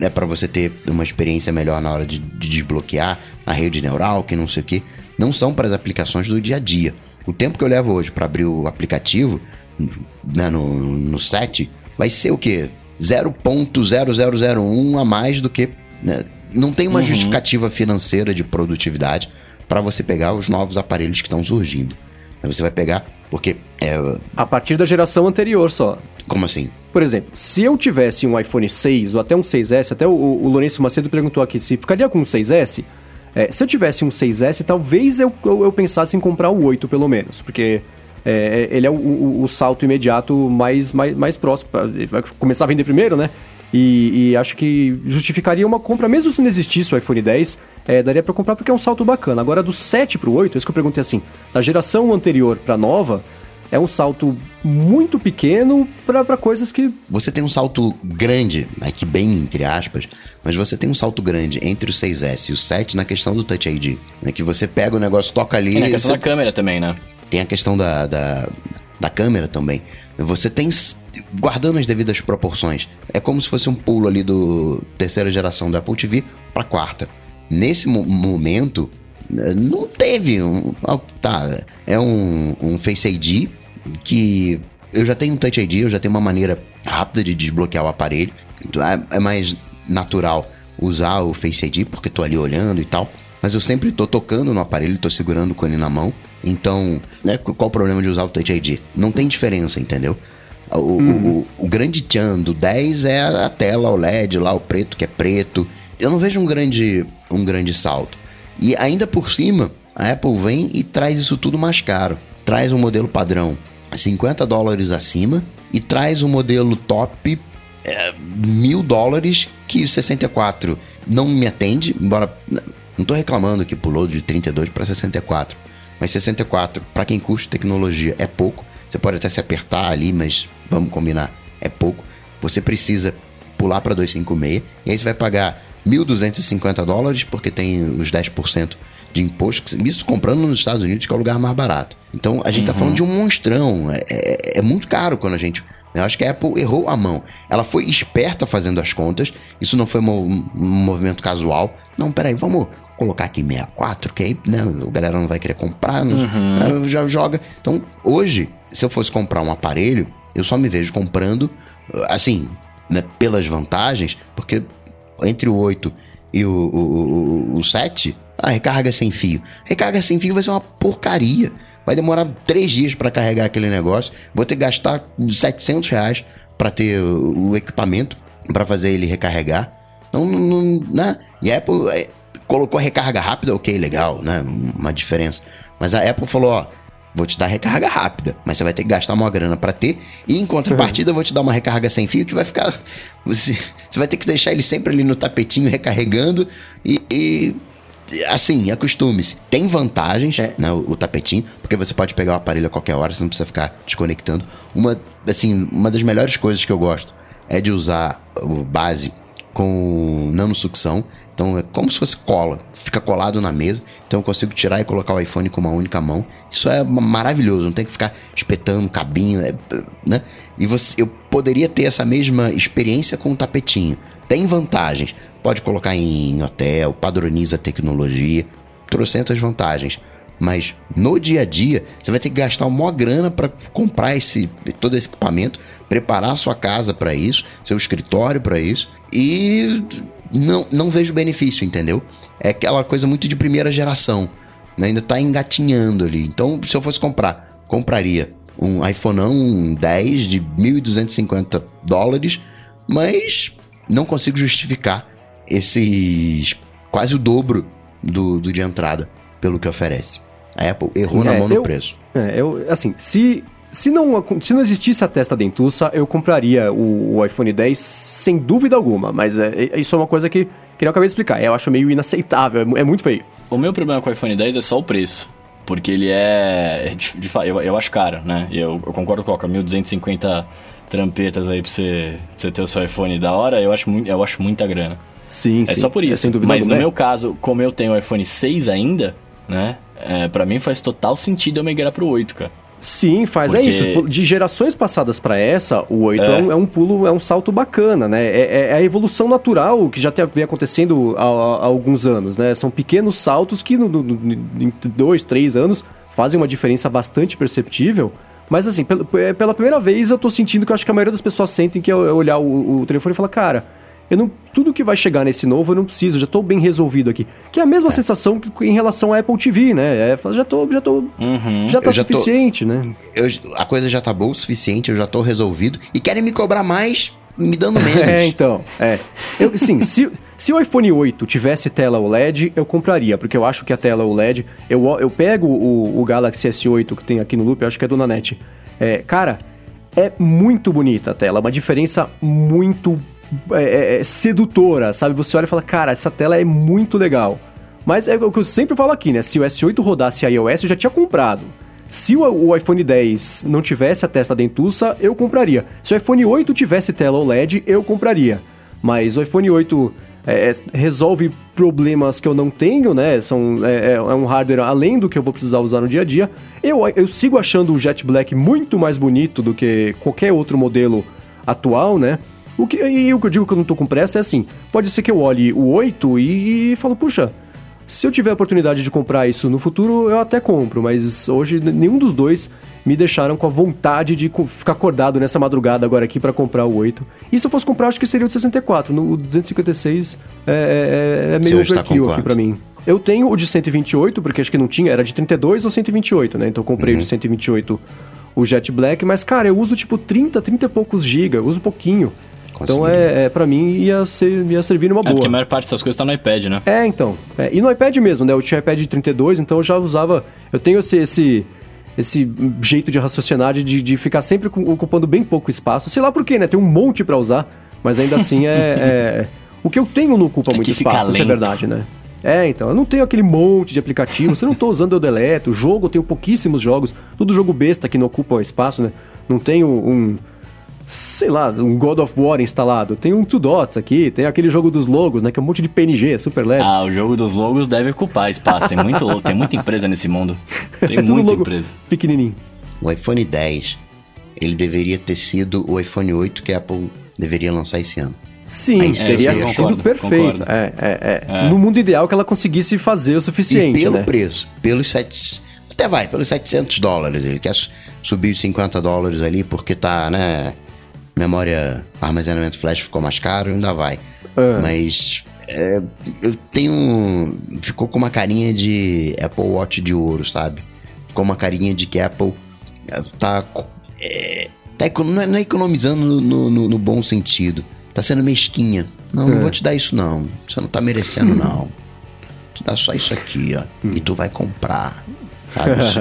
é para você ter uma experiência melhor na hora de, de desbloquear a rede neural, que não sei o que. Não são para as aplicações do dia a dia. O tempo que eu levo hoje para abrir o aplicativo né, no, no set vai ser o quê? 0.0001 a mais do que. Né? Não tem uma uhum. justificativa financeira de produtividade para você pegar os novos aparelhos que estão surgindo. Você vai pegar porque é. A partir da geração anterior só. Como assim? Por exemplo, se eu tivesse um iPhone 6 ou até um 6S, até o, o Lourenço Macedo perguntou aqui se ficaria com um 6S. É, se eu tivesse um 6S, talvez eu, eu, eu, pensasse em comprar o 8 pelo menos, porque é, é ele é o, o, o, salto imediato mais, mais, mais próximo. Vai começar a vender primeiro, né? E, e, acho que justificaria uma compra, mesmo se não existisse o iPhone 10, é, daria para comprar porque é um salto bacana. Agora, do 7 pro 8, é isso que eu perguntei assim, da geração anterior pra nova, é um salto muito pequeno para coisas que. Você tem um salto grande, aqui bem entre aspas, mas você tem um salto grande entre o 6S e o 7 na questão do Touch ID. Né? Que você pega o negócio, toca ali. Tem a questão você... da câmera também, né? Tem a questão da, da, da câmera também. Você tem guardando as devidas proporções. É como se fosse um pulo ali do terceira geração da Apple TV para quarta. Nesse mo momento, eh, não teve um. Tá, é um, um Face ID que eu já tenho um Touch ID, eu já tenho uma maneira rápida de desbloquear o aparelho. Então é, é mais natural usar o Face ID porque tô ali olhando e tal. Mas eu sempre tô tocando no aparelho, tô segurando com ele na mão. Então, né, qual o problema de usar o Touch ID? Não tem diferença, entendeu? O, uhum. o, o, grande tchan do 10 é a tela, o LED lá, o preto que é preto. Eu não vejo um grande, um grande salto. E ainda por cima, a Apple vem e traz isso tudo mais caro. Traz um modelo padrão 50 dólares acima e traz um modelo top é, mil dólares que 64 não me atende, embora não estou reclamando que pulou de 32 para 64, mas 64 para quem curte tecnologia é pouco. Você pode até se apertar ali, mas vamos combinar, é pouco. Você precisa pular para 256 e aí você vai pagar 1.250 dólares porque tem os 10% de imposto, isso comprando nos Estados Unidos, que é o lugar mais barato. Então a gente uhum. tá falando de um monstrão. É, é, é, muito caro quando a gente. Eu acho que a Apple errou a mão. Ela foi esperta fazendo as contas. Isso não foi um, um movimento casual. Não, peraí, vamos colocar aqui 64, que aí né, a galera não vai querer comprar, não, uhum. Né, já joga. Então, hoje, se eu fosse comprar um aparelho, eu só me vejo comprando, assim, né, pelas vantagens, porque entre o 8 e o, o, o, o 7, a recarga sem fio. Recarga sem fio vai ser uma porcaria. Vai demorar três dias para carregar aquele negócio. Vou ter que gastar 700 reais para ter o equipamento para fazer ele recarregar. Não, não, né? E a Apple é, colocou recarga rápida, ok, legal, né? Uma diferença. Mas a Apple falou, ó, vou te dar recarga rápida, mas você vai ter que gastar uma grana para ter. E em contrapartida, eu vou te dar uma recarga sem fio que vai ficar. Você, você vai ter que deixar ele sempre ali no tapetinho recarregando e, e assim, acostume-se. Tem vantagens, é. né, o, o, tapetinho, porque você pode pegar o aparelho a qualquer hora, você não precisa ficar desconectando. Uma, assim, uma das melhores coisas que eu gosto é de usar o base com nanosucção. Então é como se fosse cola, fica colado na mesa. Então eu consigo tirar e colocar o iPhone com uma única mão. Isso é maravilhoso, não tem que ficar espetando cabinho, é, né? E você, eu poderia ter essa mesma experiência com o tapetinho. Tem vantagens. Pode colocar em hotel, padroniza a tecnologia, trocentas vantagens. Mas no dia a dia, você vai ter que gastar uma grana para comprar esse, todo esse equipamento, preparar a sua casa para isso, seu escritório para isso, e não, não vejo benefício, entendeu? É aquela coisa muito de primeira geração, né? ainda está engatinhando ali. Então, se eu fosse comprar, compraria um iPhone 10 de 1.250 dólares, mas não consigo justificar esses quase o dobro do, do de entrada pelo que oferece. A Apple errou Sim, na é, mão no preço. É, eu, assim, se, se, não, se não existisse a testa dentuça, eu compraria o, o iPhone 10 sem dúvida alguma. Mas é, é, isso é uma coisa que, que eu acabei de explicar. Eu acho meio inaceitável, é, é muito feio. O meu problema com o iPhone 10 é só o preço. Porque ele é. De, de, eu, eu acho caro, né? Eu, eu concordo com o 1.250 trampetas aí pra você, pra você ter o seu iPhone da hora, eu acho, eu acho muita grana. Sim, é sim. só por isso. É, Mas no meu caso, como eu tenho o iPhone 6 ainda, né? É, para mim faz total sentido eu migrar pro 8, cara. Sim, faz. É Porque... É isso. De gerações passadas para essa, o 8 é. É, um, é. um, pulo, é um salto bacana, né? É, é a evolução natural que já vem acontecendo há, há, alguns anos, né? São pequenos saltos que no, no, em dois, três anos fazem uma diferença bastante perceptível. Mas assim, pela primeira vez eu tô sentindo que eu acho que a maioria das pessoas sentem que é olhar o, o telefone e falar, cara, eu não, tudo que vai chegar nesse novo eu não preciso, já estou bem resolvido aqui. Que é a mesma é. sensação que, em relação à Apple TV, né? É, já tô, já tô, uhum. já tá já suficiente, tô, né? Eu, a coisa já tá boa o suficiente, eu já tô resolvido e querem me cobrar mais, me dando menos. é, então, é. Eu, sim, se, se o iPhone 8 tivesse tela OLED, eu compraria, porque eu acho que a tela OLED, eu, eu pego o, o Galaxy S8 que tem aqui no loop, eu acho que é do Nanete. É, cara, é muito bonita a tela, uma diferença muito é, é, é, sedutora, sabe? Você olha e fala, cara, essa tela é muito legal. Mas é o que eu sempre falo aqui, né? Se o S8 rodasse iOS, eu já tinha comprado. Se o, iPhone 10 não tivesse a testa dentuça, eu compraria. Se o iPhone 8 tivesse tela OLED, eu compraria. Mas o iPhone 8 é, é, resolve problemas que eu não tenho, né? São, é, é, um hardware além do que eu vou precisar usar no dia a dia. Eu, eu sigo achando o Jet Black muito mais bonito do que qualquer outro modelo atual, né? O que, e o que eu digo que eu não tô com pressa é assim: pode ser que eu olhe o 8 e, e falo, puxa, se eu tiver a oportunidade de comprar isso no futuro, eu até compro, mas hoje nenhum dos dois me deixaram com a vontade de ficar acordado nessa madrugada agora aqui para comprar o 8. E se eu fosse comprar, acho que seria o de 64. No 256 é, é, é meio overkill aqui para mim. Eu tenho o de 128, porque acho que não tinha, era de 32 ou 128, né? Então eu comprei uhum. o de 128 o Jet Black, mas cara, eu uso tipo 30, 30 e poucos giga, uso pouquinho. Então, é, é para mim, ia, ser, ia servir numa boa. É porque a maior parte dessas coisas tá no iPad, né? É, então. É, e no iPad mesmo, né? Eu tinha iPad de 32, então eu já usava... Eu tenho esse... esse esse jeito de raciocinar de, de ficar sempre ocupando bem pouco espaço. Sei lá por quê, né? Tem um monte para usar, mas ainda assim é, é, O que eu tenho não ocupa é muito espaço, isso é verdade, né? É, então, eu não tenho aquele monte de aplicativo, se eu não tô usando eu deleto, jogo, eu tenho pouquíssimos jogos, tudo jogo besta que não ocupa espaço, né? Não tenho um sei lá, um God of War instalado. Tem um Two Dots aqui, tem aquele jogo dos logos, né? Que é um monte de PNG, super leve. Ah, o jogo dos logos deve ocupar espaço. Tem, muito, tem muita empresa nesse mundo. Tem é muita empresa. Pequenininho. O iPhone 10, ele deveria ter sido o iPhone 8 que a Apple deveria lançar esse ano. Sim, Aí, teria sido concordo, perfeito. É, é, é, é, No mundo ideal que ela conseguisse fazer o suficiente. E pelo né? preço, pelos sete, até vai, pelos 700 dólares. Ele quer subir os 50 dólares ali porque tá, né? Memória, armazenamento flash ficou mais caro, ainda vai. É. Mas é, eu tenho. Ficou com uma carinha de Apple Watch de ouro, sabe? Ficou uma carinha de que Apple tá. É, tá não, é, não é economizando no, no, no, bom sentido. tá sendo mesquinha. Não, é. não vou te dar isso não. Você não tá merecendo não. Te dar só isso aqui, ó. E tu vai comprar. Sabe? Isso,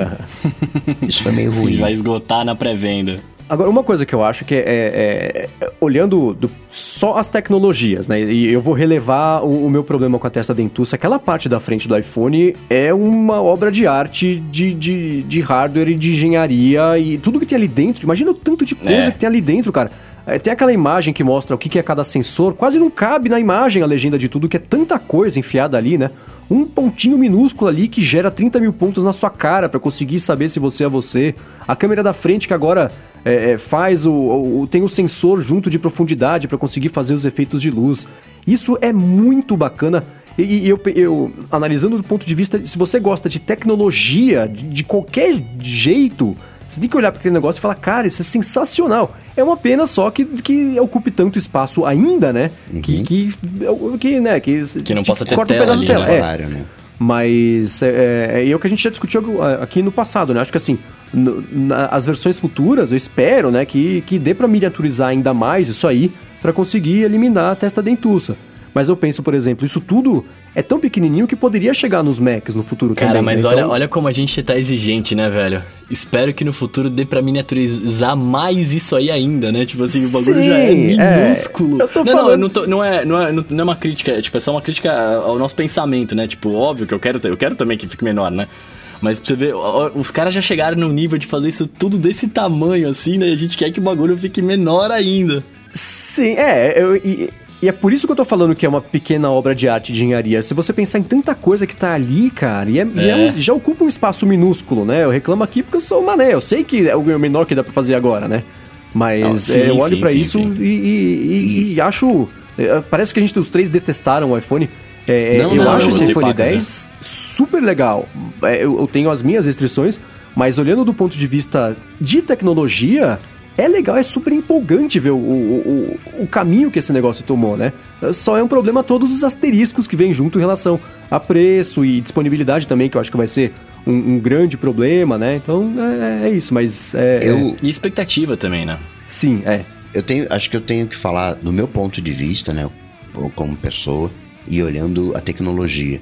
isso foi meio ruim. Vai esgotar na pré-venda. Agora, uma coisa que eu acho que é, é, é olhando do, só as tecnologias, né? E eu vou relevar o, o, meu problema com a testa dentuça. Aquela parte da frente do iPhone é uma obra de arte de, de, de hardware e de engenharia e tudo que tem ali dentro. Imagina o tanto de coisa é. que tem ali dentro, cara. É, tem aquela imagem que mostra o que é cada sensor. Quase não cabe na imagem a legenda de tudo, que é tanta coisa enfiada ali, né? um pontinho minúsculo ali que gera 30 mil pontos na sua cara para conseguir saber se você é você. A câmera da frente que agora é, é, faz o, o, tem o sensor junto de profundidade para conseguir fazer os efeitos de luz. Isso é muito bacana. E, e eu, eu, analisando do ponto de vista, se você gosta de tecnologia de, de qualquer jeito, você tem que olhar para aquele negócio e falar, cara, isso é sensacional. É uma pena só que, que ocupe tanto espaço ainda, né? Uhum. Que, que, que, né? Que, que não possa ter corta tela, um pedaço ali, tela. Né? É. Horário, né? Mas é, é, é o que a gente já discutiu aqui no passado, né? Acho que assim, no, na, as versões futuras, eu espero, né, que, que dê para miniaturizar ainda mais isso aí para conseguir eliminar a testa dentuça. Mas eu penso, por exemplo, isso tudo é tão pequenininho que poderia chegar nos Macs no futuro Cara, também. Cara, mas né? olha, então... olha como a gente tá exigente, né, velho? Espero que no futuro dê pra miniaturizar mais isso aí ainda, né? Tipo assim, o bagulho Sim, já é, é. minúsculo. É. Eu tô não, falando... não, não, tô, não, é, não, é, não é uma crítica, é, tipo, é só uma crítica ao nosso pensamento, né? Tipo, óbvio que eu quero, eu quero também que fique menor, né? Mas pra você ver, os caras já chegaram no nível de fazer isso tudo desse tamanho, assim, né? E a gente quer que o bagulho fique menor ainda. Sim, é, eu, e, e é por isso que eu tô falando que é uma pequena obra de arte de engenharia. Se você pensar em tanta coisa que tá ali, cara, e, é, é. E é um, já ocupa um espaço minúsculo, né? Eu reclamo aqui porque eu sou mané. Eu sei que é o menor que dá pra fazer agora, né? Mas Não, sim, é, eu olho para isso sim. E, e, e, acho. É, parece que a gente, os três, detestaram o iPhone. É, não, eu não, acho esse iPhone 10 super legal. Eu, eu tenho as minhas restrições, mas olhando do ponto de vista de tecnologia, é legal, é super empolgante ver o, o, o, o, caminho que esse negócio tomou, né? Só é um problema todos os asteriscos que vêm junto em relação a preço e disponibilidade também, que eu acho que vai ser um, um grande problema, né? Então é, é isso, mas. É, eu... É e expectativa também, né? Sim, é. Eu tenho, acho que eu tenho que falar do meu ponto de vista, né? Como pessoa e olhando a tecnologia.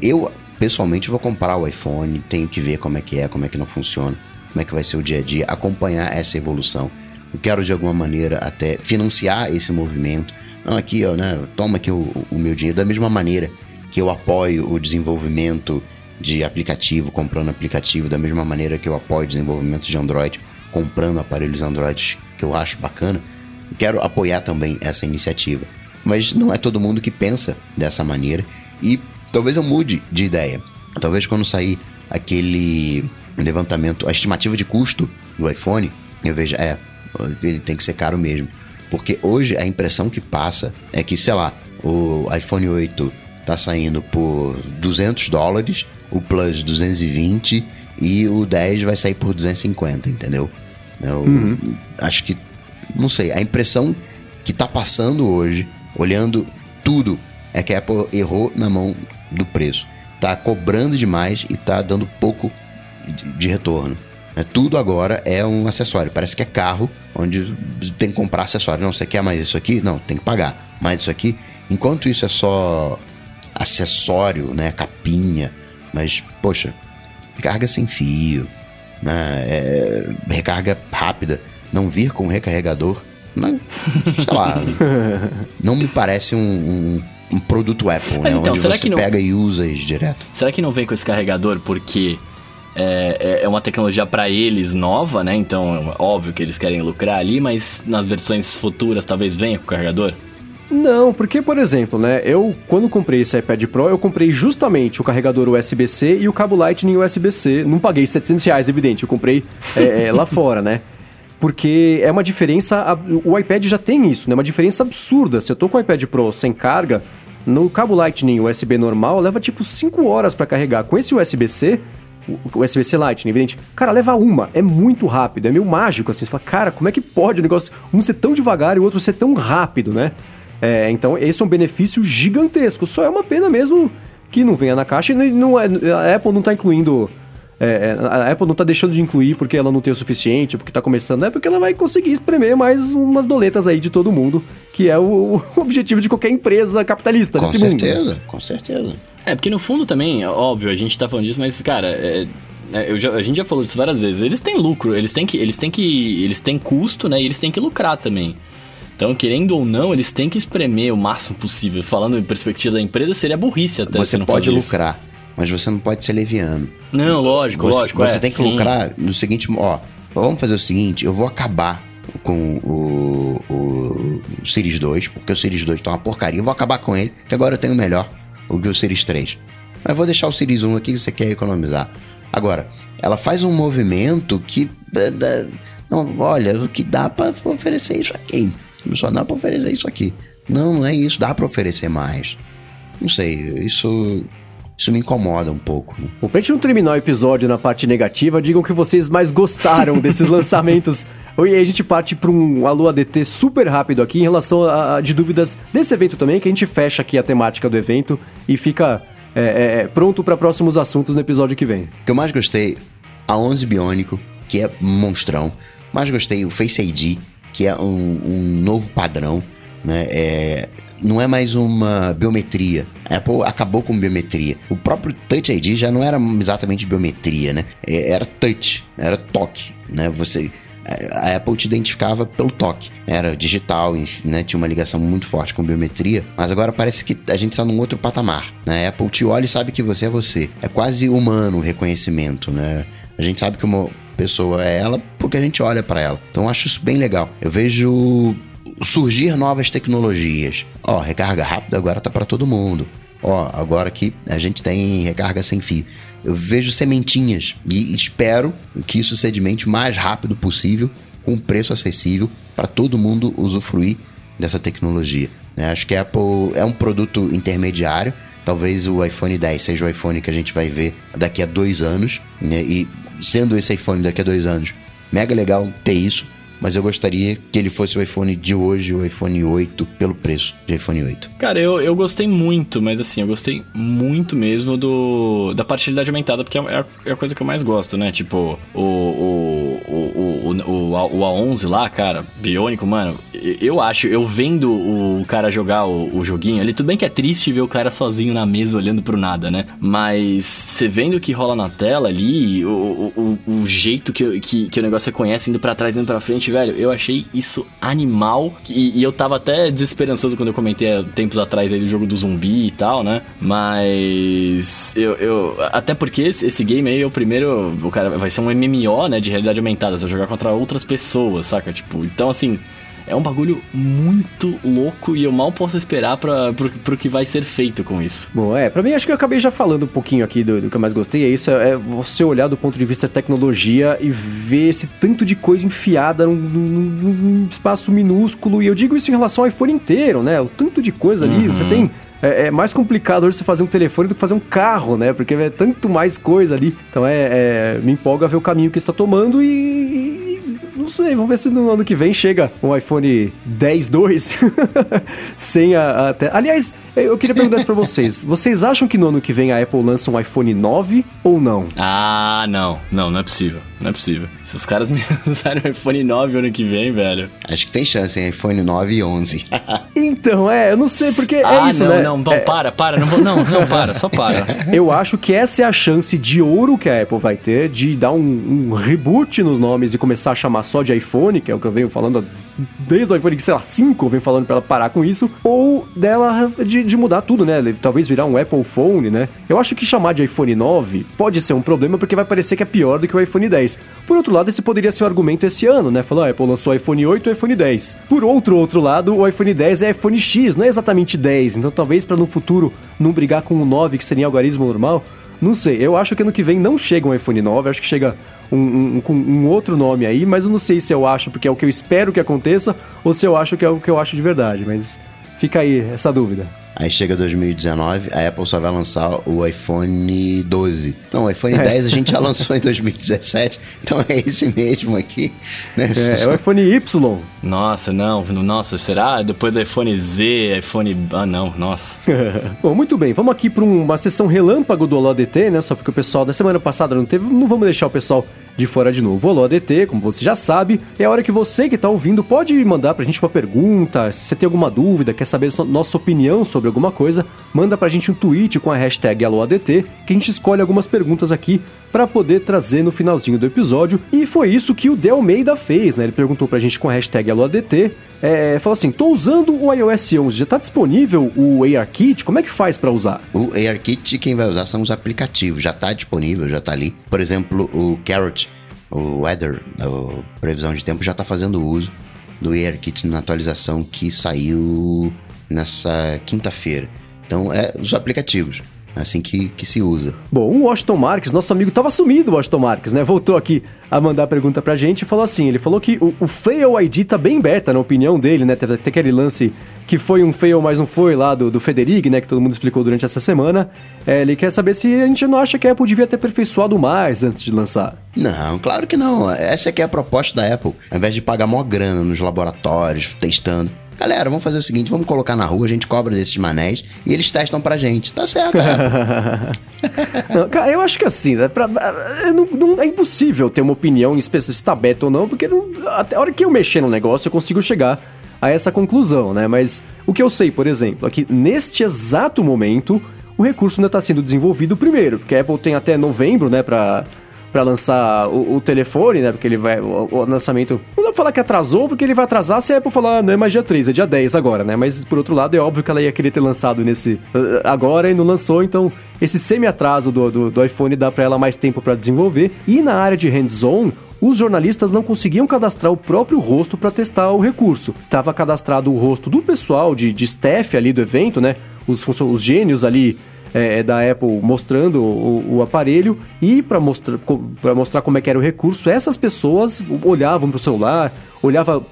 Eu, pessoalmente, vou comprar o iPhone, tenho que ver como é que é, como é que não funciona como é que vai ser o dia a dia, acompanhar essa evolução. Eu quero de alguma maneira até financiar esse movimento. Não, aqui, ó, né? Toma aqui o, o meu dinheiro da mesma maneira que eu apoio o desenvolvimento de aplicativo, comprando aplicativo, da mesma maneira que eu apoio o desenvolvimento de Android, comprando aparelhos Android que eu acho bacana. Quero apoiar também essa iniciativa. Mas não é todo mundo que pensa dessa maneira e talvez eu mude de ideia. Talvez quando sair aquele levantamento, a estimativa de custo do iPhone, eu vejo, é, ele tem que ser caro mesmo. Porque hoje a impressão que passa é que, sei lá, o iPhone 8 tá saindo por 200 dólares, o Plus 220 e o 10 vai sair por 250, entendeu? Eu uhum. acho que, não sei, a impressão que tá passando hoje, olhando tudo, é que a Apple errou na mão do preço. Tá cobrando demais e tá dando pouco de retorno. É, tudo agora é um acessório. Parece que é carro, onde tem que comprar acessório. Não, você quer mais isso aqui? Não, tem que pagar. Mais isso aqui. Enquanto isso é só acessório, né? Capinha. Mas, poxa, recarga sem fio, né? É, recarga rápida. Não vir com recarregador. Não, sei lá. não me parece um, um, um produto Apple, Mas né? Então, onde você não... pega e usa isso direto. Será que não vem com esse carregador porque é, é, é uma tecnologia para eles nova, né? Então, óbvio que eles querem lucrar ali, mas nas versões futuras talvez venha com o carregador? Não, porque, por exemplo, né, eu, quando comprei esse iPad Pro, eu comprei justamente o carregador USB-C e o cabo Lightning USB-C. Não paguei 700 reais, evidente, eu comprei é, é, lá fora, né? Porque é uma diferença, o iPad já tem isso, né? Uma diferença absurda. Se eu tô com o iPad Pro sem carga, no cabo Lightning USB normal, leva tipo 5 horas para carregar. Com esse USB-C, USB-C Lightning, evidente. Cara, leva uma, é muito rápido, é meio mágico assim. Você fala, cara, como é que pode o negócio, um ser tão devagar e o outro ser tão rápido, né? É, então, esse é um benefício gigantesco. Só é uma pena mesmo que não venha na caixa e não é, a Apple não está incluindo é, é, a Apple não tá deixando de incluir porque ela não tem o suficiente, porque tá começando, é porque ela vai conseguir espremer mais umas doletas aí de todo mundo, que é o, o objetivo de qualquer empresa capitalista com nesse certeza, mundo. Com certeza, É, porque no fundo também, óbvio, a gente tá falando disso, mas, cara, é, é, já, a gente já falou disso várias vezes. Eles têm lucro, eles têm que. Eles têm que. Eles têm custo, né? E eles têm que lucrar também. Então, querendo ou não, eles têm que espremer o máximo possível. Falando em perspectiva da empresa, seria burrice até. Você pode lucrar. Isso mas você não pode ser leviano. Não, lógico, você, lógico. Você é, tem que sim. lucrar no seguinte, ó, vamos fazer o seguinte, eu vou acabar com o, o, o Series 2, porque o Series 2 tá uma porcaria, eu vou acabar com ele, que agora eu tenho melhor do que o Series 3. Mas vou deixar o Series 1 aqui que você quer economizar. Agora, ela faz um movimento que. Não, olha, o que dá para oferecer isso aqui. Só dá para oferecer isso aqui. Não, não é isso, dá para oferecer mais. Não sei, isso isso me incomoda um pouco. Né? Bom, pra gente não terminar o episódio na parte negativa, digam o que vocês mais gostaram desses lançamentos. E aí a gente parte para um Alô ADT super rápido aqui em relação a, a, de dúvidas desse evento também, que a gente fecha aqui a temática do evento e fica é, é, pronto para próximos assuntos no episódio que vem. O que eu mais gostei, a 11 Biônico, que é monstrão. Mais gostei o Face ID, que é um, um novo padrão. Né? É, não é mais uma biometria. A Apple acabou com biometria. O próprio Touch ID já não era exatamente biometria, né? Era touch, era toque, né? Você a Apple te identificava pelo toque. Era digital, né? Tinha uma ligação muito forte com biometria. Mas agora parece que a gente está num outro patamar. Né? A Apple te olha e sabe que você é você. É quase humano o reconhecimento, né? A gente sabe que uma pessoa é ela porque a gente olha para ela. Então eu acho isso bem legal. Eu vejo surgir novas tecnologias. Ó, recarga rápida agora tá para todo mundo. Ó, agora que a gente tem recarga sem fio. Eu vejo sementinhas e espero que isso sedimente o mais rápido possível, com preço acessível para todo mundo usufruir dessa tecnologia. Né? Acho que a Apple é um produto intermediário. Talvez o iPhone 10 seja o iPhone que a gente vai ver daqui a dois anos. Né? E sendo esse iPhone daqui a dois anos, mega legal ter isso mas eu gostaria que ele fosse o iPhone de hoje, o iPhone 8, pelo preço de iPhone 8. Cara, eu, eu gostei muito, mas assim, eu gostei muito mesmo do da parte de realidade aumentada, porque é, é a coisa que eu mais gosto, né? Tipo, o, o, o, o, o, o A11 lá, cara, biônico, mano, eu acho, eu vendo o cara jogar o, o joguinho ali, tudo bem que é triste ver o cara sozinho na mesa olhando pro nada, né? Mas você vendo o que rola na tela ali, o, o, o jeito que, que, que o negócio reconhece indo para trás, indo pra frente, velho, eu achei isso animal. E, e, eu tava até desesperançoso quando eu comentei tempos atrás aí do jogo do zumbi e tal, né? Mas eu, eu até porque esse, esse, game aí é o primeiro, o cara vai ser um MMO, né, de realidade aumentada, você vai jogar contra outras pessoas, saca? Tipo, então assim, é um bagulho muito louco e eu mal posso esperar pra, pro, pro que vai ser feito com isso. Bom, é, pra mim acho que eu acabei já falando um pouquinho aqui do, do que eu mais gostei, é isso, é você olhar do ponto de vista da tecnologia e ver esse tanto de coisa enfiada num, num, num espaço minúsculo, e eu digo isso em relação ao iPhone inteiro, né, o tanto de coisa ali, uhum. você tem... É, é, mais complicado hoje você fazer um telefone do que fazer um carro, né? Porque é tanto mais coisa ali. Então é, é me empolga ver o caminho que está tomando e, não sei, vamos ver se no ano que vem chega um iPhone 10 2 sem a, a te... Aliás, eu queria perguntar isso pra vocês. Vocês acham que no ano que vem a Apple lança um iPhone 9 ou não? Ah, não. Não, não é possível. Não é possível. Se os caras me lançarem um iPhone 9 ano que vem, velho. Acho que tem chance, hein? iPhone 9 e 11. então, é, eu não sei, porque é ah, isso, não, né? Não, não, é... para, para. Não, não, não, para, só para. Eu acho que essa é a chance de ouro que a Apple vai ter de dar um, um reboot nos nomes e começar a chamar só de iPhone, que é o que eu venho falando desde o iPhone, sei lá, 5, eu venho falando pra ela parar com isso, ou dela de, de mudar tudo, né? Talvez virar um Apple Phone, né? Eu acho que chamar de iPhone 9 pode ser um problema porque vai parecer que é pior do que o iPhone 10. Por outro lado, esse poderia ser o um argumento esse ano, né? Falar, a Apple lançou iPhone 8 e iPhone 10. Por outro outro lado, o iPhone 10 é iPhone X, não é exatamente 10. Então talvez para no futuro não brigar com o 9, que seria algarismo normal. Não sei, eu acho que ano que vem não chega um iPhone 9, acho que chega um, um, um, um, outro nome aí, mas eu não sei se eu acho porque é o que eu espero que aconteça ou se eu acho que é o que eu acho de verdade, mas fica aí essa dúvida. Aí chega 2019, a Apple só vai lançar o iPhone 12. Não, o iPhone é. 10 a gente já lançou em 2017, então é esse mesmo aqui. Né? É, é o iPhone Y. Nossa, não, nossa, será? Depois do iPhone Z, iPhone. Ah, não, nossa. Bom, muito bem, vamos aqui para uma sessão relâmpago do ADT, né? Só porque o pessoal da semana passada não teve, não vamos deixar o pessoal de fora de novo. O ADT, como você já sabe, é a hora que você que está ouvindo pode mandar para a gente uma pergunta, se você tem alguma dúvida, quer saber nossa opinião sobre alguma coisa, manda para a gente um tweet com a hashtag AloADT, que a gente escolhe algumas perguntas aqui para poder trazer no finalzinho do episódio. E foi isso que o Del Meida fez, né? Ele perguntou para a gente com a hashtag AloADT, é, falou assim, tô usando o iOS 11, já está disponível o ARKit, como é que faz para usar? O ARKit quem vai usar são os aplicativos, já está disponível, já está ali. Por exemplo, o Carrot o Weather, a previsão de tempo, já está fazendo uso do AirKit na atualização que saiu nessa quinta-feira. Então, é os aplicativos. É assim que, que se usa. Bom, o Washington Marques, nosso amigo, estava sumido, o Washington Marques, né? Voltou aqui a mandar a pergunta pra gente e falou assim: ele falou que o, o Fail ID tá bem beta, na opinião dele, né? Teve até aquele lance que foi um fail, mas não foi lá do, do Federig, né? Que todo mundo explicou durante essa semana. É, ele quer saber se a gente não acha que a Apple devia ter aperfeiçoado mais antes de lançar. Não, claro que não. Essa é que é a proposta da Apple. Ao invés de pagar maior grana nos laboratórios, testando, Galera, vamos fazer o seguinte, vamos colocar na rua, a gente cobra desses manés e eles testam pra gente. Tá certo, não, cara, eu acho que assim, né, pra, não, não, é impossível ter uma opinião em se tá beta ou não, porque não, até a hora que eu mexer no negócio eu consigo chegar a essa conclusão, né? Mas o que eu sei, por exemplo, é que neste exato momento o recurso ainda está sendo desenvolvido primeiro, porque a Apple tem até novembro, né, para para lançar o, o, telefone, né? Porque ele vai. O, o, lançamento. Não dá pra falar que atrasou, porque ele vai atrasar se a Apple falar, ah, não é mais dia 3, é dia 10 agora, né? Mas por outro lado, é óbvio que ela ia querer ter lançado nesse. Uh, agora e não lançou, então esse semi-atraso do, do, do, iPhone dá para ela mais tempo para desenvolver. E na área de hands-on, os jornalistas não conseguiam cadastrar o próprio rosto para testar o recurso. Tava cadastrado o rosto do pessoal de, de staff ali do evento, né? Os, os gênios ali é, é, da Apple mostrando o, o aparelho e para mostrar, mostrar como é que era o recurso, essas pessoas olhavam para o celular, olhava,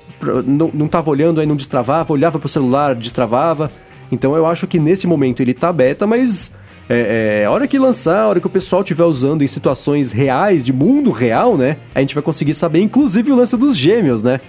não estava olhando aí não destravava, olhava para o celular, destravava. Então eu acho que nesse momento ele está beta, mas é, é, a hora que lançar, a hora que o pessoal estiver usando em situações reais, de mundo real, né? A gente vai conseguir saber, inclusive, o lance dos gêmeos, né?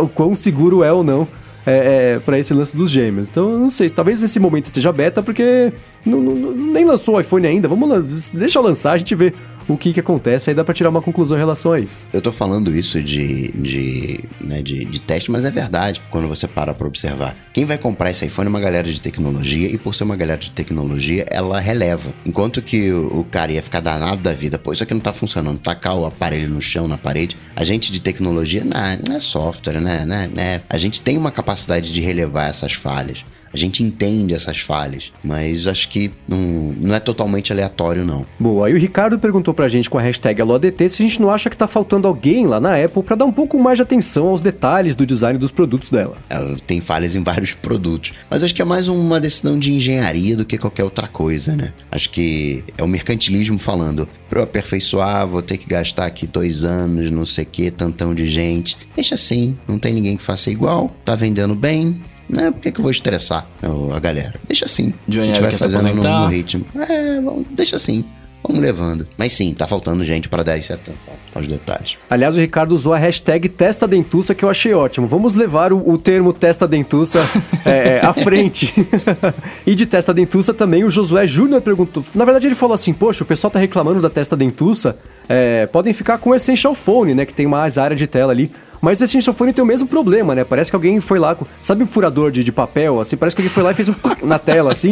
O quão seguro é ou não é, é, para esse lance dos gêmeos. Então, não sei, talvez esse momento esteja beta, porque não, não, nem lançou o iPhone ainda. Vamos lá, deixa lançar, a gente vê o que, que acontece, aí dá para tirar uma conclusão em relação a isso. Eu tô falando isso de, de, né, de, de teste, mas é verdade quando você para pra observar. Quem vai comprar esse iPhone é uma galera de tecnologia, e por ser uma galera de tecnologia, ela releva. Enquanto que o, o cara ia ficar danado da vida, pô, isso aqui não tá funcionando, tacar o aparelho no chão, na parede, a gente de tecnologia, não, não é software, né, né, né? A gente tem uma capacidade de relevar essas falhas. A gente entende essas falhas, mas acho que não, não é totalmente aleatório, não. Boa, aí o Ricardo perguntou pra gente com a hashtag AloADT se a gente não acha que tá faltando alguém lá na Apple para dar um pouco mais de atenção aos detalhes do design dos produtos dela. Ela tem falhas em vários produtos, mas acho que é mais uma decisão de engenharia do que qualquer outra coisa, né? Acho que é o mercantilismo falando, pra eu aperfeiçoar, vou ter que gastar aqui dois anos, não sei o que, tantão de gente. Deixa assim, não tem ninguém que faça igual, tá vendendo bem, né? Por que, que eu vou estressar a galera? Deixa assim. Johnny a gente vai fazendo no, no, ritmo. É, vamos, deixa assim. Vamos levando. Mas sim, tá faltando gente para dar essa atenção aos detalhes. Aliás, o Ricardo usou a hashtag testa dentuça que eu achei ótimo. Vamos levar o, o termo testa dentuça é, é, à frente. e de testa dentuça também o Josué Júnior perguntou. Na verdade, ele falou assim: Poxa, o pessoal tá reclamando da testa dentuça. É, podem ficar com o Essential Phone, né? Que tem mais área de tela ali. Mas o Phone tem o mesmo problema, né? Parece que alguém foi lá, com, sabe um furador de, de papel, assim? Parece que alguém foi lá e fez um na tela, assim.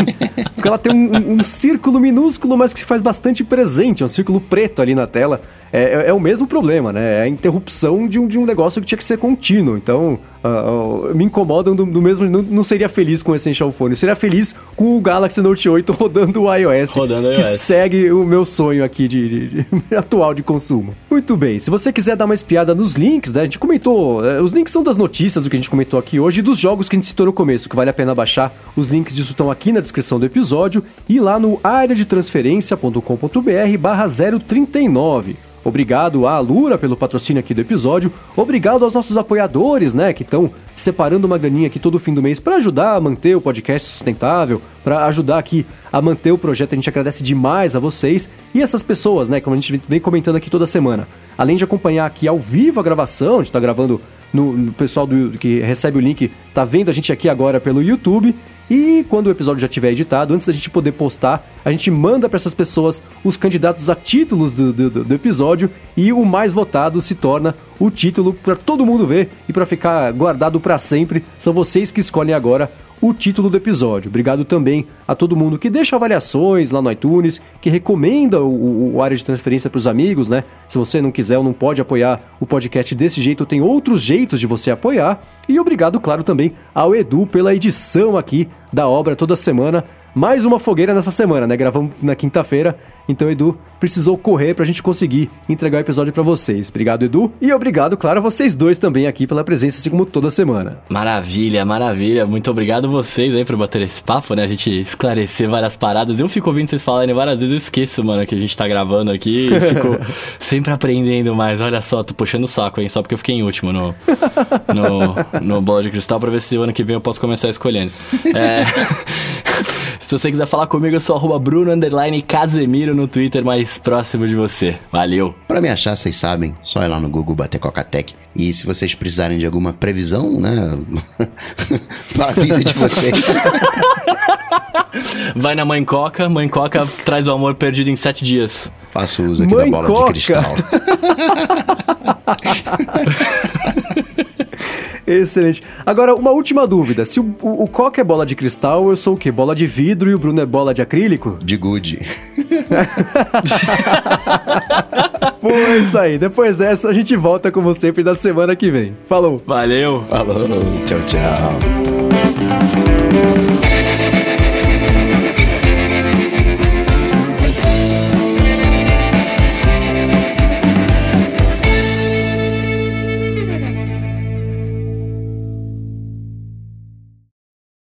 Porque ela tem um, um, círculo minúsculo, mas que se faz bastante presente, é um círculo preto ali na tela. É, é, é, o mesmo problema, né? É a interrupção de um, de um negócio que tinha que ser contínuo. Então, uh, uh, me incomodam do, do mesmo. Não, não, seria feliz com o Essential Phone. Eu seria feliz com o Galaxy Note 8 rodando o iOS. Rodando o iOS. Que segue o meu sonho aqui de, de, de atual de consumo. Muito bem. Se você quiser dar uma espiada nos links, né? A gente comentou. Uh, os links são das notícias do que a gente comentou aqui hoje e dos jogos que a gente citou no começo, que vale a pena baixar. Os links disso estão aqui na descrição do episódio e lá no areadetransferência.com.br barra 039. Obrigado à Alura pelo patrocínio aqui do episódio. Obrigado aos nossos apoiadores, né, que estão separando uma graninha aqui todo fim do mês para ajudar a manter o podcast sustentável, para ajudar aqui a manter o projeto. A gente agradece demais a vocês e essas pessoas, né, como a gente vem comentando aqui toda semana. Além de acompanhar aqui ao vivo a gravação, a gente está gravando no, no, pessoal do, que recebe o link, tá vendo a gente aqui agora pelo YouTube. E quando o episódio já estiver editado, antes da gente poder postar, a gente manda para essas pessoas os candidatos a títulos do, do, do, episódio e o mais votado se torna o título para todo mundo ver e para ficar guardado para sempre. São vocês que escolhem agora o título do episódio. Obrigado também a todo mundo que deixa avaliações lá no iTunes, que recomenda o, o área de transferência para os amigos, né? Se você não quiser ou não pode apoiar o podcast desse jeito, tem outros jeitos de você apoiar. E obrigado, claro, também ao Edu pela edição aqui da obra toda semana mais uma fogueira nessa semana, né? Gravamos na quinta-feira, então Edu precisou correr pra gente conseguir entregar o episódio para vocês. Obrigado, Edu, e obrigado, claro, a vocês dois também aqui pela presença, assim como toda semana. Maravilha, maravilha. Muito obrigado vocês aí por bater esse papo, né? A gente esclarecer várias paradas. Eu fico ouvindo vocês falarem várias vezes, eu esqueço, mano, que a gente tá gravando aqui e fico sempre aprendendo mais. Olha só, tô puxando o saco, hein? Só porque eu fiquei em último no, no, no bola de cristal pra ver se o ano que vem eu posso começar escolhendo. É. Se você quiser falar comigo, eu sou arroba Bruno Casemiro no Twitter mais próximo de você. Valeu! Para me achar, vocês sabem, só ir lá no Google bater Cocatec. E se vocês precisarem de alguma previsão, né? para a vida de vocês. Vai na Mãe Coca, Mãe Coca traz o amor perdido em sete dias. Faço uso aqui Mãe da bola Coca. de cristal. Excelente. Agora, uma última dúvida. Se o, o, o Coca é bola de cristal, eu sou o quê? Bola de vidro e o Bruno é bola de acrílico? De good. Pô, é isso aí. Depois dessa, a gente volta como sempre da semana que vem. Falou. Valeu. Falou. Tchau, tchau.